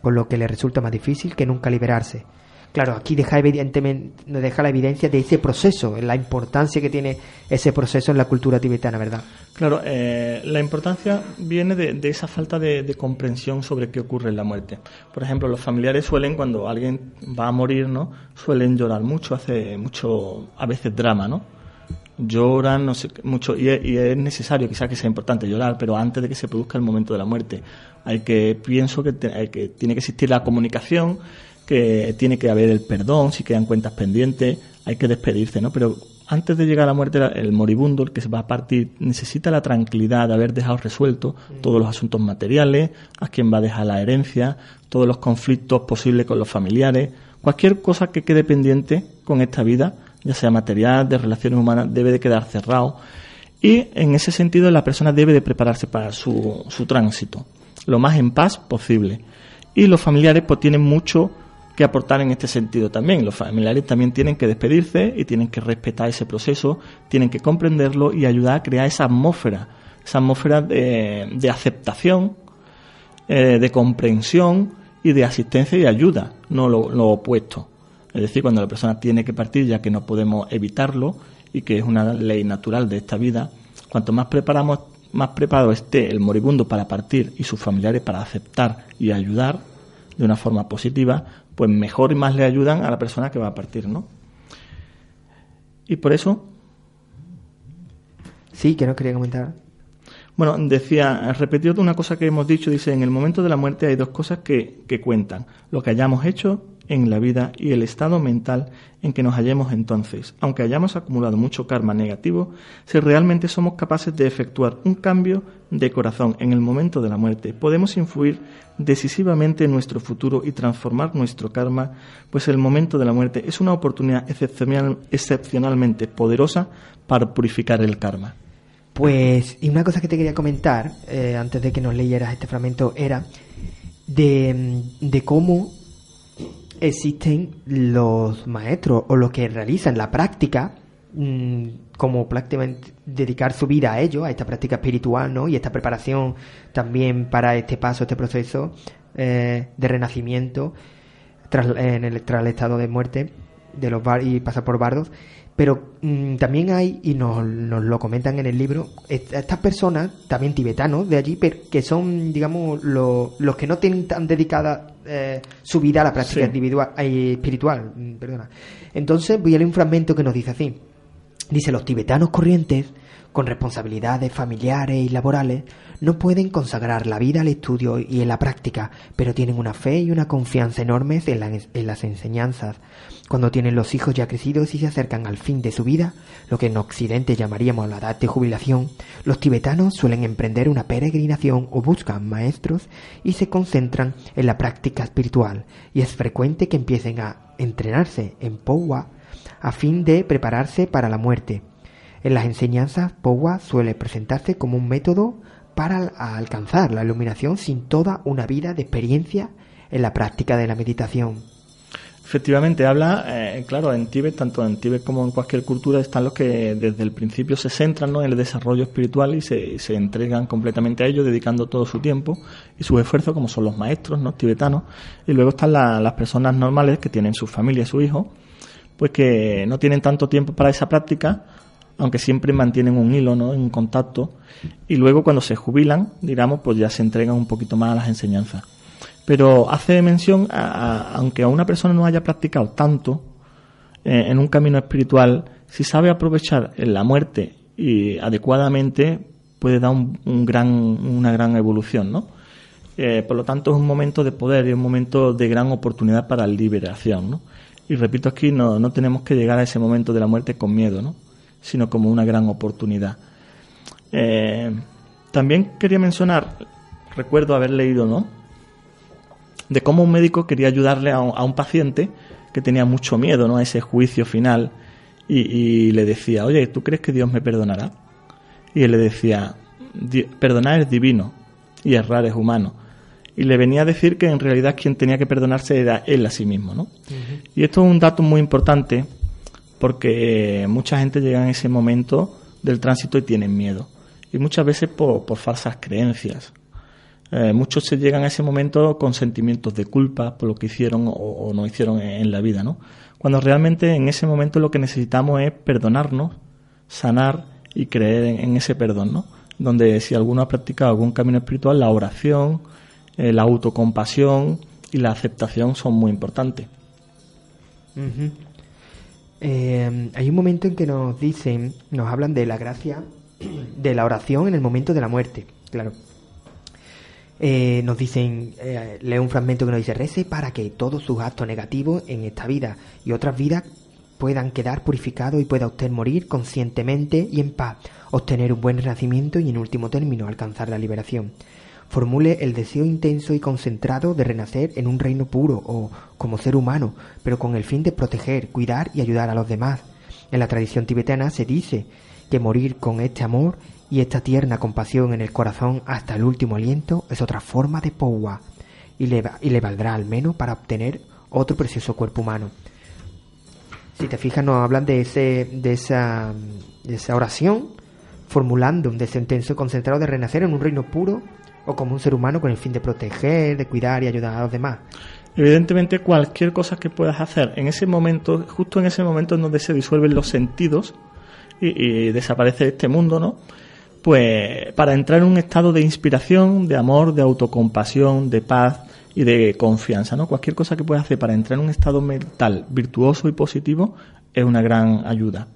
Speaker 6: con lo que le resulta más difícil que nunca liberarse. Claro, aquí deja evidentemente deja la evidencia de ese proceso, la importancia que tiene ese proceso en la cultura tibetana, ¿verdad?
Speaker 9: Claro, eh, la importancia viene de, esa falta de, comprensión sobre qué ocurre en la muerte. Por ejemplo, los familiares suelen, cuando alguien va a morir, ¿no? Suelen llorar mucho, hace mucho, a veces drama, ¿no? Lloran no sé, mucho y es, necesario quizás que sea importante llorar, pero antes de que se produzca el momento de la muerte. Hay que, pienso que, que tiene que existir la comunicación, que tiene que haber el perdón, si quedan cuentas pendientes, hay que despedirse, ¿no? Pero antes de llegar a la muerte, el moribundo, el que se va a partir, necesita la tranquilidad de haber dejado resuelto todos los asuntos materiales, a quien va a dejar la herencia, todos los conflictos posibles con los familiares, cualquier cosa que quede pendiente con esta vida ya sea material, de relaciones humanas, debe de quedar cerrado. Y en ese sentido la persona debe de prepararse para su, su tránsito, lo más en paz posible. Y los familiares pues tienen mucho que aportar en este sentido también. Los familiares también tienen que despedirse y tienen que respetar ese proceso, tienen que comprenderlo y ayudar a crear esa atmósfera, esa atmósfera de, de aceptación, eh, de comprensión y de asistencia y ayuda, no lo opuesto. Es decir, cuando la persona tiene que partir, ya que no podemos evitarlo y que es una ley natural de esta vida, cuanto más preparamos, más preparado esté el moribundo para partir y sus familiares para aceptar y ayudar de una forma positiva, pues mejor y más le ayudan a la persona que va a partir, ¿no? Y por eso.
Speaker 6: Sí, que no quería comentar.
Speaker 9: Bueno, decía, repetido una cosa que hemos dicho, dice, en el momento de la muerte hay dos cosas que, que cuentan, lo que hayamos hecho en la vida y el estado mental en que nos hallemos entonces. Aunque hayamos acumulado mucho karma negativo, si realmente somos capaces de efectuar un cambio de corazón en el momento de la muerte, podemos influir decisivamente en nuestro futuro y transformar nuestro karma, pues el momento de la muerte es una oportunidad excepcionalmente poderosa para purificar el karma.
Speaker 6: Pues, y una cosa que te quería comentar, eh, antes de que nos leyeras este fragmento, era de, de cómo existen los maestros o los que realizan la práctica mm, como prácticamente dedicar su vida a ello, a esta práctica espiritual, ¿no? Y esta preparación también para este paso, este proceso eh, de renacimiento tras, en el, tras el estado de muerte de los bar y pasar por bardos. Pero mm, también hay, y nos, nos, lo comentan en el libro, estas personas, también tibetanos de allí, pero que son, digamos, los que no tienen tan dedicada eh, su vida a la práctica individual, eh, espiritual. Mm, perdona. Entonces voy a leer un fragmento que nos dice así. Dice, los tibetanos corrientes, con responsabilidades familiares y laborales, no pueden consagrar la vida al estudio y en la práctica, pero tienen una fe y una confianza enormes en, en las enseñanzas. Cuando tienen los hijos ya crecidos y se acercan al fin de su vida, lo que en Occidente llamaríamos la edad de jubilación, los tibetanos suelen emprender una peregrinación o buscan maestros y se concentran en la práctica espiritual, y es frecuente que empiecen a entrenarse en Powa a fin de prepararse para la muerte. En las enseñanzas, Powa suele presentarse como un método para alcanzar la iluminación sin toda una vida de experiencia en la práctica de la meditación.
Speaker 9: Efectivamente, habla, eh, claro, en Tíbet, tanto en Tíbet como en cualquier cultura, están los que desde el principio se centran en el desarrollo espiritual y se, se, entregan completamente a ello, dedicando todo su tiempo y sus esfuerzos, como son los maestros ¿no? tibetanos. Y luego están las personas normales que tienen su familia su hijo, pues que no tienen tanto tiempo para esa práctica, aunque siempre mantienen un hilo, ¿no? un contacto. Y luego cuando se jubilan, digamos, pues ya se entregan un poquito más a las enseñanzas pero hace mención, a, aunque a una persona no haya practicado tanto eh, en un camino espiritual, si sabe aprovechar la muerte y adecuadamente puede dar un, gran, una gran evolución, ¿no? Eh, por lo tanto, es un momento de poder y un momento de gran oportunidad para liberación, ¿no? Y repito aquí, no, no tenemos que llegar a ese momento de la muerte con miedo, ¿no? Sino como una gran oportunidad. Eh, también quería mencionar, recuerdo haber leído, ¿no? De cómo un médico quería ayudarle a un, paciente que tenía mucho miedo ¿no? a ese juicio final y, le decía, oye, ¿tú crees que Dios me perdonará? Y él le decía, perdonar es divino y errar es humano. Y le venía a decir que en realidad quien tenía que perdonarse era él a sí mismo. ¿no? Y esto es un dato muy importante porque mucha gente llega en ese momento del tránsito y tienen miedo. Y muchas veces por, por falsas creencias. Eh, muchos se llegan a ese momento con sentimientos de culpa por lo que hicieron o, no hicieron en, la vida, ¿no? Cuando realmente en ese momento lo que necesitamos es perdonarnos, sanar y creer en, ese perdón, ¿no? Donde si alguno ha practicado algún camino espiritual, la oración, eh, la autocompasión y la aceptación son muy importantes.
Speaker 6: Eh, hay un momento en que nos dicen, nos hablan de la gracia de la oración en el momento de la muerte, claro. Eh, nos dicen, eh, lee un fragmento que nos dice, rece para que todos sus actos negativos en esta vida y otras vidas puedan quedar purificados y pueda usted morir conscientemente y en paz, obtener un buen renacimiento y en último término alcanzar la liberación. Formule el deseo intenso y concentrado de renacer en un reino puro o como ser humano, pero con el fin de proteger, cuidar y ayudar a los demás. En la tradición tibetana se dice que morir con este amor y esta tierna compasión en el corazón hasta el último aliento es otra forma de Powa y le, y le valdrá al menos para obtener otro precioso cuerpo humano. Si te fijas, nos hablan de, ese, de, esa, de esa oración, formulando un y concentrado de renacer en un reino puro o como un ser humano con el fin de proteger, de cuidar y ayudar a los demás.
Speaker 9: Evidentemente, cualquier cosa que puedas hacer en ese momento, justo en ese momento en donde se disuelven los sentidos y, y desaparece este mundo, ¿no? Pues para entrar en un estado de inspiración, de amor, de autocompasión, de paz y de confianza, ¿no? Cualquier cosa que puedas hacer para entrar en un estado mental virtuoso y positivo es una gran ayuda.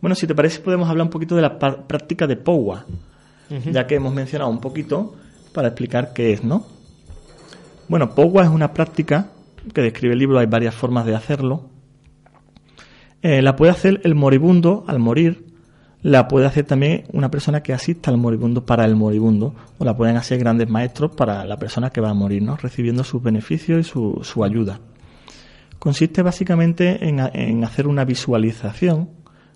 Speaker 9: Bueno, si te parece podemos hablar un poquito de la práctica de Powa, ya que hemos mencionado un poquito para explicar qué es, ¿no? Bueno, Powa es una práctica que describe el libro, hay varias formas de hacerlo. Eh, la puede hacer el moribundo al morir, la puede hacer también una persona que asista al moribundo para el moribundo, o la pueden hacer grandes maestros para la persona que va a morir, ¿no? recibiendo sus beneficios y su, su ayuda. Consiste básicamente en, hacer una visualización,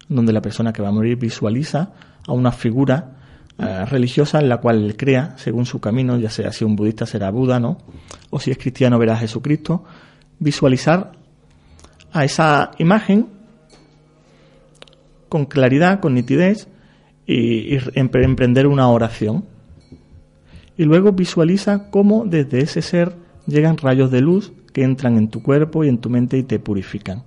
Speaker 9: donde la persona que va a morir visualiza a una figura eh, religiosa en la cual él crea, según su camino, ya sea si un budista será Buda, ¿no? O si es cristiano verá a Jesucristo, visualizar a esa imagen con claridad, con nitidez y, emprender una oración. Y luego visualiza cómo desde ese ser llegan rayos de luz que entran en tu cuerpo y en tu mente y te purifican.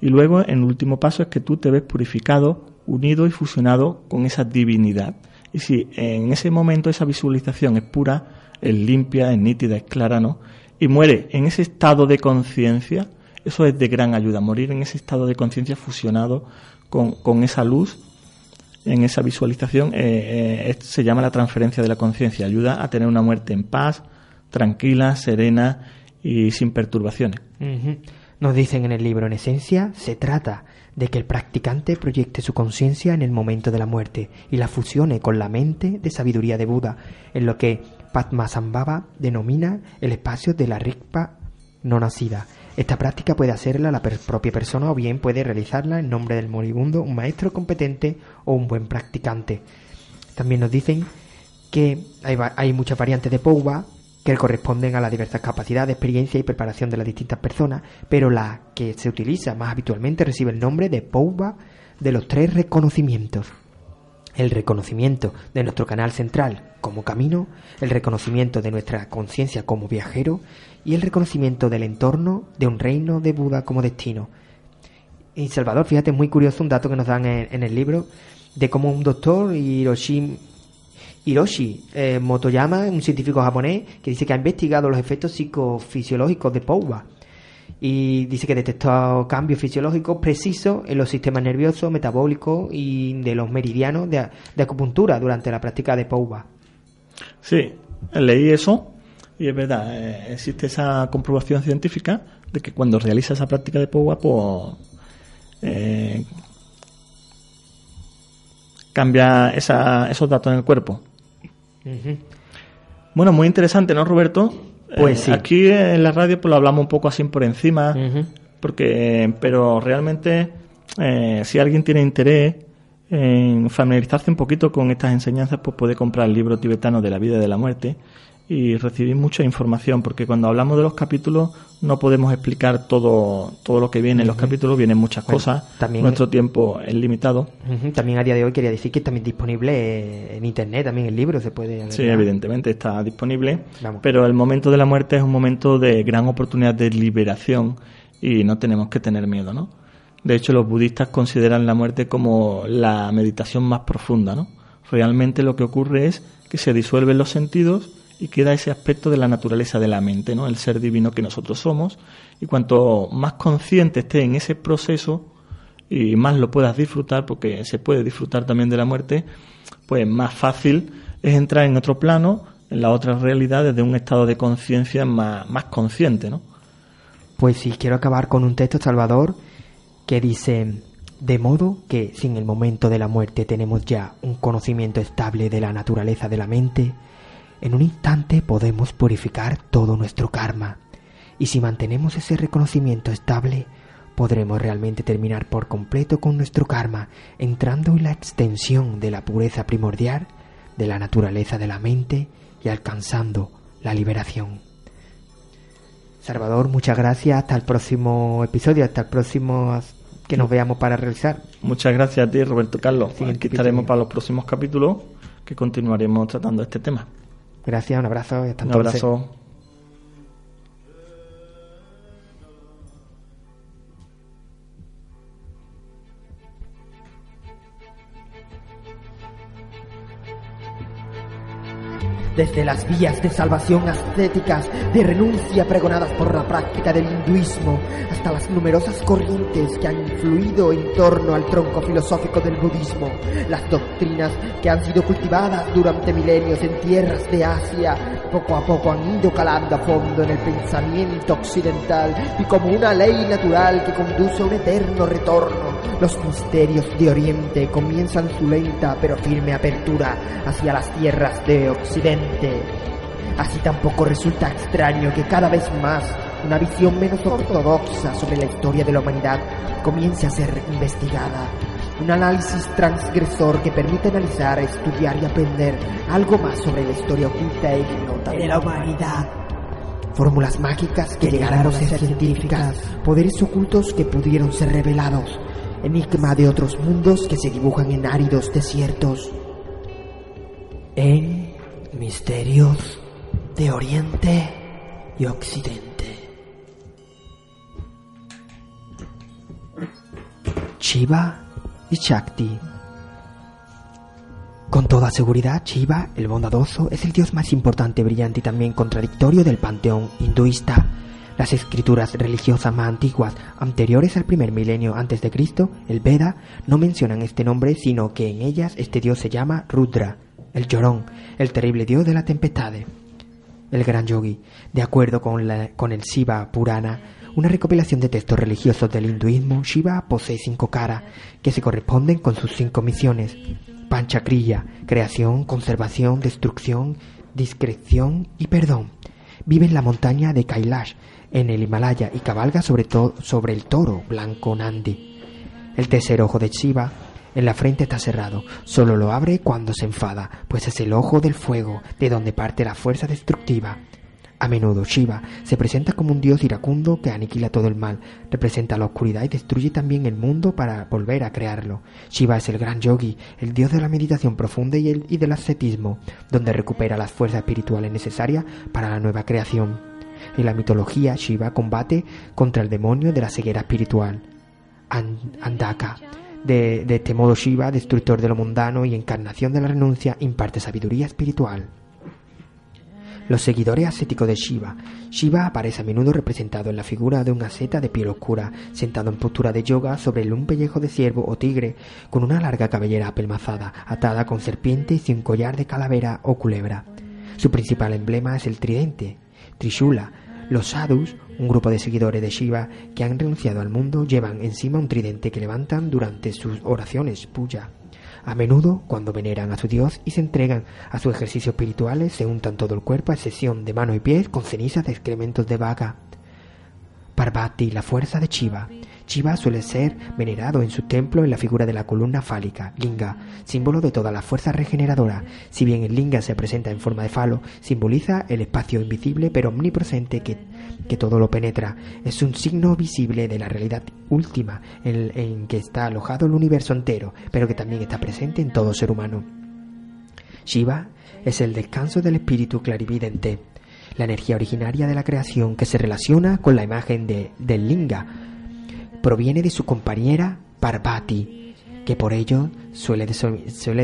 Speaker 9: Y luego, el último paso, es que tú te ves purificado, unido y fusionado con esa divinidad. Y si en ese momento esa visualización es pura, es limpia, es nítida, es clara, ¿no? Y muere en ese estado de conciencia, eso es de gran ayuda, morir en ese estado de conciencia fusionado con, esa luz, en esa visualización, eh, eh, se llama la transferencia de la conciencia. Ayuda a tener una muerte en paz, tranquila, serena y sin perturbaciones.
Speaker 6: Nos dicen en el libro, en esencia, se trata de que el practicante proyecte su conciencia en el momento de la muerte y la fusione con la mente de sabiduría de Buda, en lo que Padmasambhava denomina el espacio de la Rikpa no nacida, esta práctica puede hacerla la propia persona o bien puede realizarla en nombre del moribundo un maestro competente o un buen practicante. También nos dicen que hay, muchas variantes de Pouba que corresponden a las diversas capacidades, experiencia y preparación de las distintas personas, pero la que se utiliza más habitualmente recibe el nombre de POUBA de los tres reconocimientos. El reconocimiento de nuestro canal central como camino, el reconocimiento de nuestra conciencia como viajero y el reconocimiento del entorno de un reino de Buda como destino. Y Salvador, fíjate, es muy curioso un dato que nos dan en, el libro de cómo un doctor, Hiroshi, eh, Motoyama, un científico japonés, que dice que ha investigado los efectos psicofisiológicos de Pouba y dice que detectó cambios fisiológicos precisos en los sistemas nerviosos, metabólicos y de los meridianos de, acupuntura durante la práctica de Pouba.
Speaker 9: Sí, leí eso y es verdad, eh, existe esa comprobación científica de que cuando realiza esa práctica de Pouba, pues eh, cambia esos datos en el cuerpo. Bueno, muy interesante, ¿no, Roberto? Pues eh, Aquí en la radio pues lo hablamos un poco así por encima, porque pero realmente eh, si alguien tiene interés en familiarizarse un poquito con estas enseñanzas, pues puede comprar el libro tibetano de la vida y de la muerte y recibir mucha información, porque cuando hablamos de los capítulos no podemos explicar todo, todo lo que viene en los capítulos, vienen muchas cosas, también nuestro tiempo es limitado.
Speaker 6: También a día de hoy quería decir que también disponible en internet, también el libro se puede...
Speaker 9: Sí, evidentemente está disponible, pero el momento de la muerte es un momento de gran oportunidad de liberación y no tenemos que tener miedo, ¿no? De hecho, los budistas consideran la muerte como la meditación más profunda, ¿no? Realmente lo que ocurre es que se disuelven los sentidos y queda ese aspecto de la naturaleza de la mente, ¿no? El ser divino que nosotros somos. Y cuanto más consciente esté en ese proceso y más lo puedas disfrutar, porque se puede disfrutar también de la muerte, pues más fácil es entrar en otro plano, en la otra realidad, desde un estado de conciencia más, más consciente, ¿no?
Speaker 6: Pues sí, quiero acabar con un texto, Salvador, que dice, de modo que si en el momento de la muerte tenemos ya un conocimiento estable de la naturaleza de la mente, en un instante podemos purificar todo nuestro karma. Y si mantenemos ese reconocimiento estable, podremos realmente terminar por completo con nuestro karma, entrando en la extensión de la pureza primordial de la naturaleza de la mente y alcanzando la liberación. Salvador, muchas gracias. Hasta el próximo episodio, hasta el próximo que nos veamos para realizar.
Speaker 9: Muchas gracias a ti, Roberto Carlos. Aquí estaremos para los próximos capítulos que continuaremos tratando este tema.
Speaker 6: Gracias, un abrazo y hasta
Speaker 9: Un abrazo.
Speaker 6: Desde las vías de salvación ascéticas, de renuncia pregonadas por la práctica del hinduismo, hasta las numerosas corrientes que han influido en torno al tronco filosófico del budismo, las doctrinas que han sido cultivadas durante milenios en tierras de Asia, poco a poco han ido calando a fondo en el pensamiento occidental y como una ley natural que conduce a un eterno retorno, los misterios de Oriente comienzan su lenta pero firme apertura hacia las tierras de Occidente Así tampoco resulta extraño que cada vez más una visión menos ortodoxa sobre la historia de la humanidad comience a ser investigada. Un análisis transgresor que permite analizar, estudiar y aprender algo más sobre la historia oculta e ignota de la humanidad. Fórmulas mágicas que llegaron a ser científicas, poderes ocultos que pudieron ser revelados, enigma de otros mundos que se dibujan en áridos desiertos. En Misterios de Oriente y Occidente. Shiva y Shakti. Con toda seguridad, Shiva, el bondadoso, es el dios más importante, brillante y también contradictorio del panteón hinduista. Las escrituras religiosas más antiguas, anteriores al primer milenio antes de Cristo, el Veda, no mencionan este nombre, sino que en ellas este dios se llama Rudra, el llorón, el terrible dios de la tempestad. El gran yogi, de acuerdo con, la, con el Shiva Purana, una recopilación de textos religiosos del hinduismo, Shiva posee cinco caras que se corresponden con sus cinco misiones. Panchakriya, creación, conservación, destrucción, discreción y perdón. Vive en la montaña de Kailash, en el Himalaya, y cabalga sobre, sobre el toro blanco Nandi. El tercer ojo de Shiva en la frente está cerrado, solo lo abre cuando se enfada, pues es el ojo del fuego de donde parte la fuerza destructiva. A menudo Shiva se presenta como un dios iracundo que aniquila todo el mal, representa la oscuridad y destruye también el mundo para volver a crearlo. Shiva es el gran yogi, el dios de la meditación profunda y, el, y del ascetismo, donde recupera las fuerzas espirituales necesarias para la nueva creación. En la mitología, Shiva combate contra el demonio de la ceguera espiritual, Andaka. De, este modo Shiva, destructor de lo mundano y encarnación de la renuncia, imparte sabiduría espiritual. Los seguidores ascéticos de Shiva. Shiva aparece a menudo representado en la figura de un asceta de piel oscura, sentado en postura de yoga sobre un pellejo de ciervo o tigre, con una larga cabellera apelmazada, atada con serpientes y un collar de calavera o culebra. Su principal emblema es el tridente, Trishula. Los sadhus, un grupo de seguidores de Shiva que han renunciado al mundo, llevan encima un tridente que levantan durante sus oraciones puya. A menudo, cuando veneran a su dios y se entregan a sus ejercicios espirituales, se untan todo el cuerpo a excepción de manos y pies con cenizas de excrementos de vaca. Parvati, la fuerza de Shiva. Shiva suele ser venerado en su templo en la figura de la columna fálica, linga, símbolo de toda la fuerza regeneradora. Si bien el linga se presenta en forma de falo, simboliza el espacio invisible pero omnipresente que, que todo lo penetra. Es un signo visible de la realidad última en, en que está alojado el universo entero, pero que también está presente en todo ser humano. Shiva es el descanso del espíritu clarividente, la energía originaria de la creación que se relaciona con la imagen de, del linga, proviene de su compañera Parvati, que por ello suele,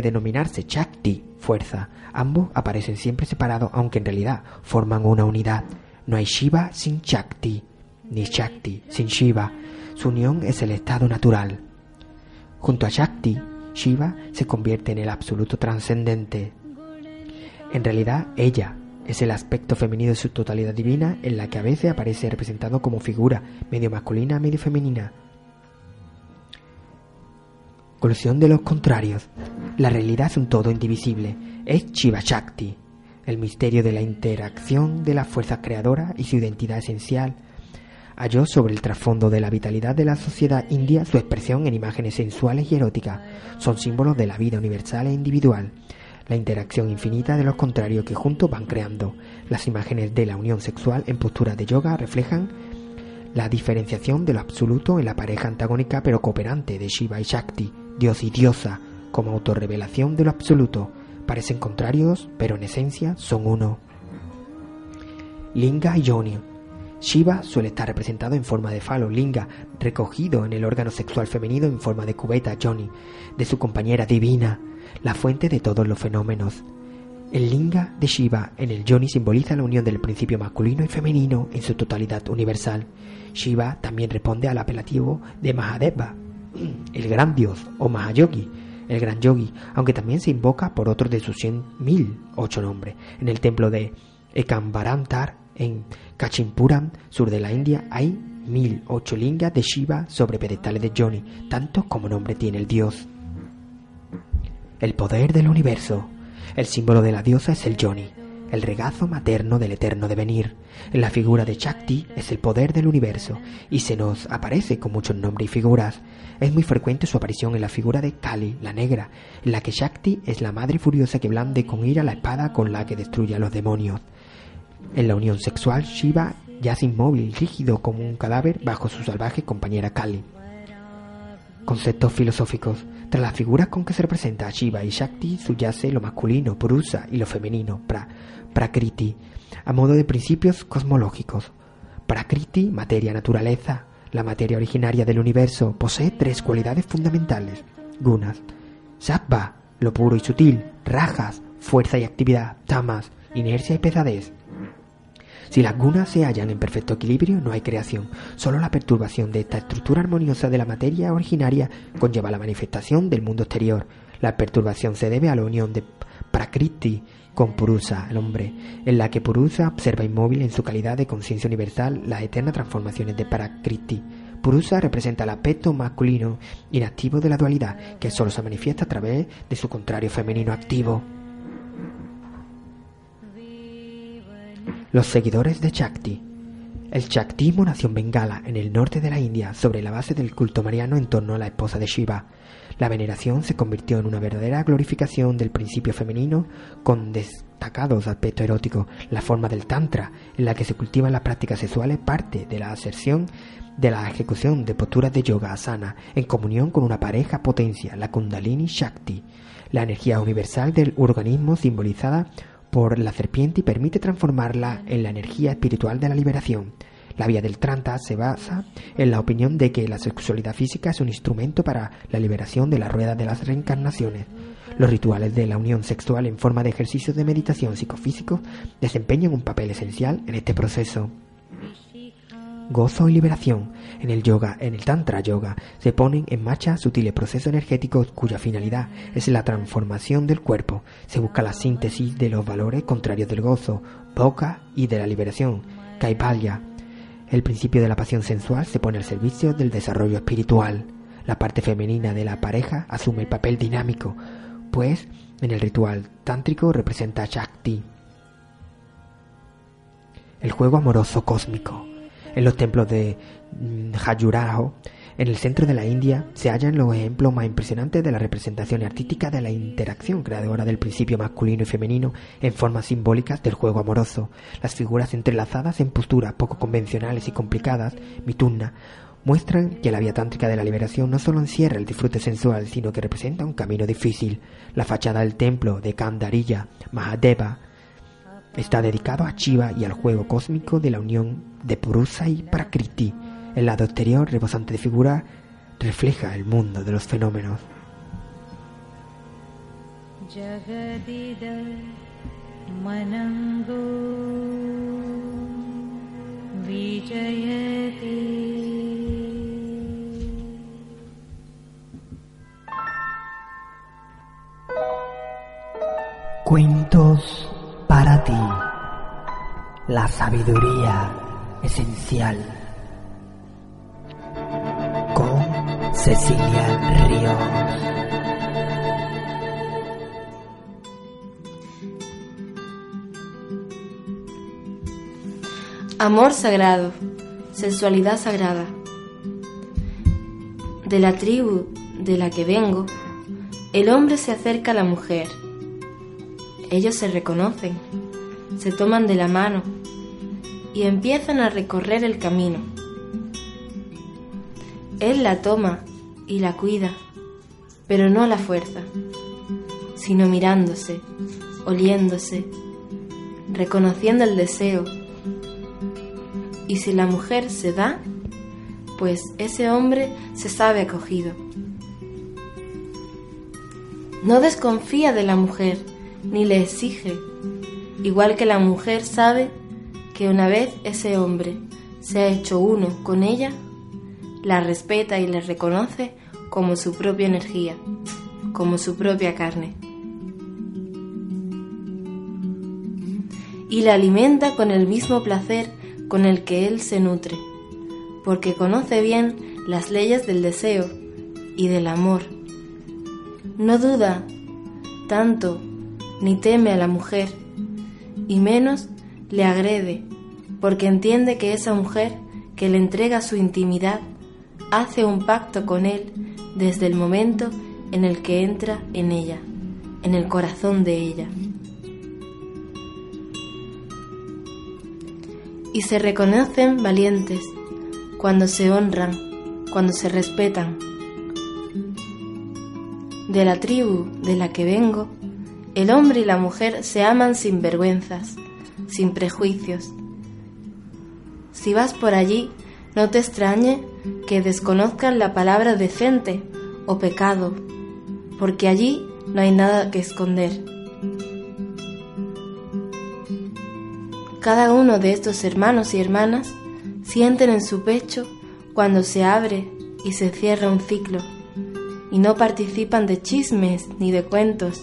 Speaker 6: denominarse Shakti, fuerza. Ambos aparecen siempre separados, aunque en realidad forman una unidad. No hay Shiva sin Shakti, ni Shakti sin Shiva. Su unión es el estado natural. Junto a Shakti, Shiva se convierte en el absoluto trascendente. En realidad, ella es el aspecto femenino de su totalidad divina en la que a veces aparece representado como figura medio masculina, medio femenina. Colusión de los contrarios. La realidad es un todo indivisible. Es Shiva Shakti, el misterio de la interacción de las fuerzas creadoras y su identidad esencial. Halló sobre el trasfondo de la vitalidad de la sociedad india su expresión en imágenes sensuales y eróticas. Son símbolos de la vida universal e individual la interacción infinita de los contrarios que juntos van creando. Las imágenes de la unión sexual en postura de yoga reflejan la diferenciación de lo absoluto en la pareja antagónica pero cooperante de Shiva y Shakti, dios y diosa, como autorrevelación de lo absoluto. Parecen contrarios, pero en esencia son uno. Linga y Yoni. Shiva suele estar representado en forma de falo, linga, recogido en el órgano sexual femenino en forma de cubeta, Yoni, de su compañera divina, la fuente de todos los fenómenos. El linga de Shiva en el yoni simboliza la unión del principio masculino y femenino en su totalidad universal. Shiva también responde al apelativo de Mahadeva, el gran dios o Mahayogi, el gran yogi, aunque también se invoca por otros de sus cien mil ocho nombres. En el templo de Ekambarantar, en Kachimpuram, sur de la India, hay mil ocho lingas de Shiva sobre pedestales de Yoni, tantos como nombre tiene el dios el poder del universo. El símbolo de la diosa es el Yoni, el regazo materno del eterno devenir. La figura de Shakti es el poder del universo y se nos aparece con muchos nombres y figuras. Es muy frecuente su aparición en la figura de Kali, la negra, en la que Shakti es la madre furiosa que blande con ira la espada con la que destruye a los demonios. En la unión sexual, Shiva yace inmóvil, rígido como un cadáver bajo su salvaje compañera Kali. Conceptos filosóficos. Tras las figuras con que se representa a Shiva y Shakti subyace lo masculino, Purusa, y lo femenino, pra, Prakriti, a modo de principios cosmológicos. Prakriti, materia, naturaleza, la materia originaria del universo, posee tres cualidades fundamentales. Gunas. Sattva, lo puro y sutil. Rajas, fuerza y actividad. Tamas, inercia y pesadez. Si las gunas se hallan en perfecto equilibrio, no hay creación. Solo la perturbación de esta estructura armoniosa de la materia originaria conlleva la manifestación del mundo exterior. La perturbación se debe a la unión de Prakriti con Purusa, el hombre, en la que Purusa observa inmóvil en su calidad de conciencia universal las eternas transformaciones de Prakriti. Purusa representa el aspecto masculino inactivo de la dualidad, que solo se manifiesta a través de su contrario femenino activo. Los seguidores de Shakti. El Shaktismo nació en Bengala, en el norte de la India, sobre la base del culto mariano en torno a la esposa de Shiva. La veneración se convirtió en una verdadera glorificación del principio femenino con destacados aspectos eróticos. La forma del Tantra, en la que se cultivan las prácticas sexuales, parte de la aserción de la ejecución de posturas de yoga asana en comunión con una pareja potencia, la Kundalini Shakti, la energía universal del organismo simbolizada por la serpiente y permite transformarla en la energía espiritual de la liberación. La vía del Tranta se basa en la opinión de que la sexualidad física es un instrumento para la liberación de la rueda de las reencarnaciones. Los rituales de la unión sexual en forma de ejercicios de meditación psicofísico desempeñan un papel esencial en este proceso. Gozo y liberación. En el yoga, en el tantra yoga, se ponen en marcha sutiles procesos energéticos cuya finalidad es la transformación del cuerpo. Se busca la síntesis de los valores contrarios del gozo, boca y de la liberación, kaivalya, el principio de la pasión sensual se pone al servicio del desarrollo espiritual. La parte femenina de la pareja asume el papel dinámico, pues en el ritual tántrico representa Shakti. El juego amoroso cósmico. En los templos de mm, Khajuraho en el centro de la India se hallan los ejemplos más impresionantes de la representación artística de la interacción creadora del principio masculino y femenino en formas simbólicas del juego amoroso. Las figuras entrelazadas en posturas poco convencionales y complicadas, mitunna, muestran que la vía tántrica de la liberación no solo encierra el disfrute sensual, sino que representa un camino difícil. La fachada del templo de Kandarilla Mahadeva está dedicado a Shiva y al juego cósmico de la unión de Purusa y Prakriti el lado exterior, rebosante de figura, refleja el mundo de los fenómenos. Cuentos. La sabiduría esencial Cecilia Ríos.
Speaker 8: Amor sagrado, sensualidad sagrada. De la tribu de la que vengo, el hombre se acerca a la mujer. Ellos se reconocen, se toman de la mano y empiezan a recorrer el camino. Él la toma y la cuida, pero no a la fuerza, sino mirándose, oliéndose, reconociendo el deseo. Y si la mujer se da, pues ese hombre se sabe acogido. No desconfía de la mujer ni le exige, igual que la mujer sabe que una vez ese hombre se ha hecho uno con ella, la respeta y la reconoce como su propia energía, como su propia carne. Y la alimenta con el mismo placer con el que él se nutre, porque conoce bien las leyes del deseo y del amor. No duda tanto ni teme a la mujer, y menos le agrede, porque entiende que esa mujer que le entrega su intimidad hace un pacto con Él desde el momento en el que entra en ella, en el corazón de ella. Y se reconocen valientes cuando se honran, cuando se respetan. De la tribu de la que vengo, el hombre y la mujer se aman sin vergüenzas, sin prejuicios. Si vas por allí, no te extrañe que desconozcan la palabra decente o pecado, porque allí no hay nada que esconder. Cada uno de estos hermanos y hermanas sienten en su pecho cuando se abre y se cierra un ciclo, y no participan de chismes ni de cuentos,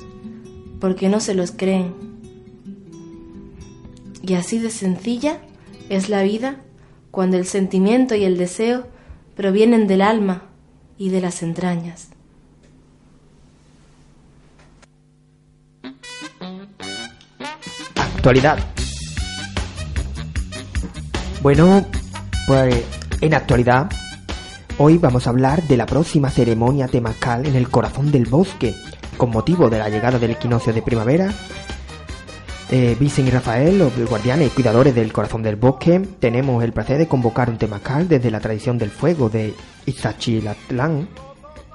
Speaker 8: porque no se los creen. Y así de sencilla es la vida cuando el sentimiento y el deseo provienen del alma y de las entrañas.
Speaker 6: Actualidad. Bueno, pues en actualidad Hoy vamos a hablar de la próxima ceremonia temacal en el corazón del bosque, con motivo de la llegada del equinoccio de primavera. Eh, Vicen y Rafael, los guardianes y cuidadores del corazón del bosque, tenemos el placer de convocar un temacal desde la tradición del fuego de Izachilatlán,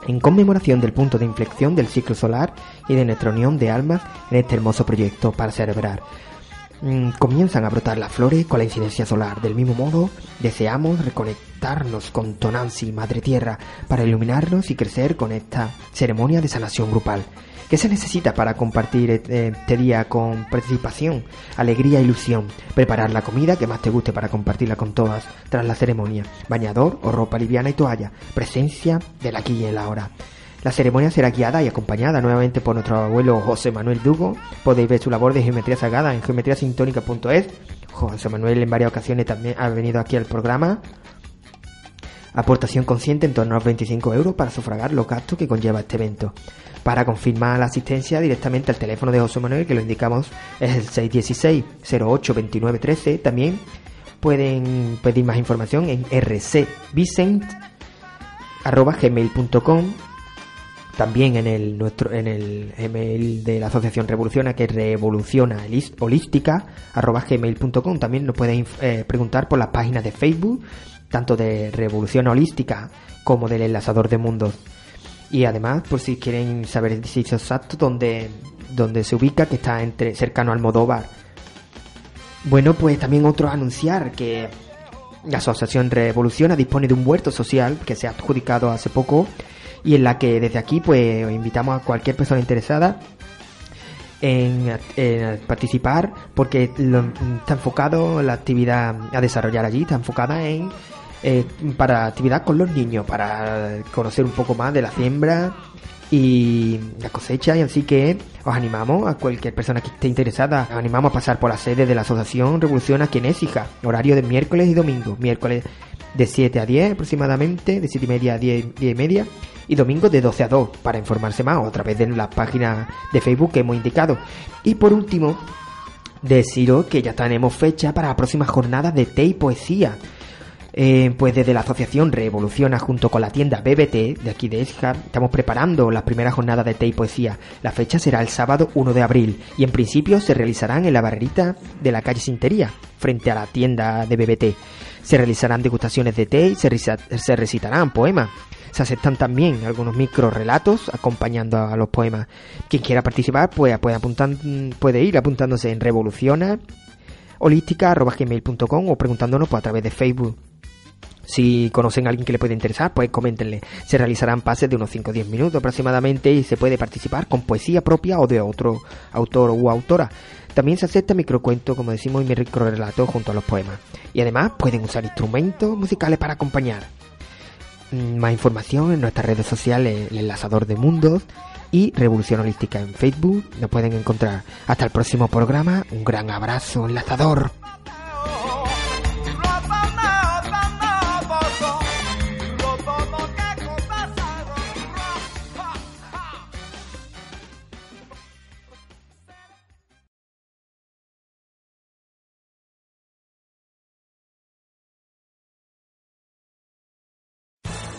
Speaker 6: en conmemoración del punto de inflexión del ciclo solar y de nuestra unión de almas en este hermoso proyecto para celebrar. Mm, comienzan a brotar las flores con la incidencia solar. Del mismo modo, deseamos reconectarnos con Tonansi, Madre Tierra, para iluminarnos y crecer con esta ceremonia de sanación grupal. ¿Qué se necesita para compartir este día con participación, alegría ilusión? Preparar la comida que más te guste para compartirla con todas tras la ceremonia. Bañador o ropa liviana y toalla. Presencia del aquí y el ahora. La ceremonia será guiada y acompañada nuevamente por nuestro abuelo José Manuel Dugo. Podéis ver su labor de geometría sagrada en geometriasintónica.es. José Manuel en varias ocasiones también ha venido aquí al programa. Aportación consciente en torno a los 25 euros para sufragar los gastos que conlleva este evento. Para confirmar la asistencia directamente al teléfono de José Manuel, que lo indicamos es el 616 08 29 13. También pueden pedir más información en rcvicent.gmail.com también en el nuestro en el email de la asociación Revoluciona que revoluciona holística también nos pueden eh, preguntar por las páginas de Facebook tanto de Revolución Holística como del Enlazador de Mundos y además, por si quieren saber el sitio exacto donde, donde se ubica, que está entre cercano al Modóvar. Bueno, pues también otro anunciar que la Asociación Revoluciona dispone de un huerto social que se ha adjudicado hace poco y en la que desde aquí pues invitamos a cualquier persona interesada en, participar porque está enfocado la actividad a desarrollar allí, está enfocada en eh, para actividad con los niños, para conocer un poco más de la siembra y la cosecha. Y así que os animamos a cualquier persona que esté interesada os animamos a pasar por la sede de la asociación Revolución Écija horario de miércoles y domingo. Miércoles de 7 a 10 aproximadamente de 7 y media a 10, 10 y media. Y domingo de 12 a 2 para informarse más otra vez en la página de Facebook que hemos indicado. Y por último deciros que ya tenemos fecha para la próxima jornada de té y poesía eh, pues desde la asociación Revoluciona junto con la tienda BBT de aquí de Esja estamos preparando la primera jornada de té y poesía. La fecha será el sábado 1 de abril y en principio se realizarán en la barrerita de la calle Sintería, frente a la tienda de BBT. Se realizarán degustaciones de té y se, recitarán poemas. Se aceptan también algunos micro relatos acompañando a los poemas. Quien quiera participar pues, puede, puede ir apuntándose en revoluciona o preguntándonos pues, a través de Facebook. Si conocen a alguien que le puede interesar, pues coméntenle. Se realizarán pases de unos 5 o 10 minutos aproximadamente y se puede participar con poesía propia o de otro autor u autora. También se acepta microcuento, como decimos, y microrelato junto a los poemas. Y además pueden usar instrumentos musicales para acompañar. Mm, más información en nuestras redes sociales, el enlazador de mundos y Revolución Holística en Facebook. Nos pueden encontrar. Hasta el próximo programa. Un gran abrazo, enlazador.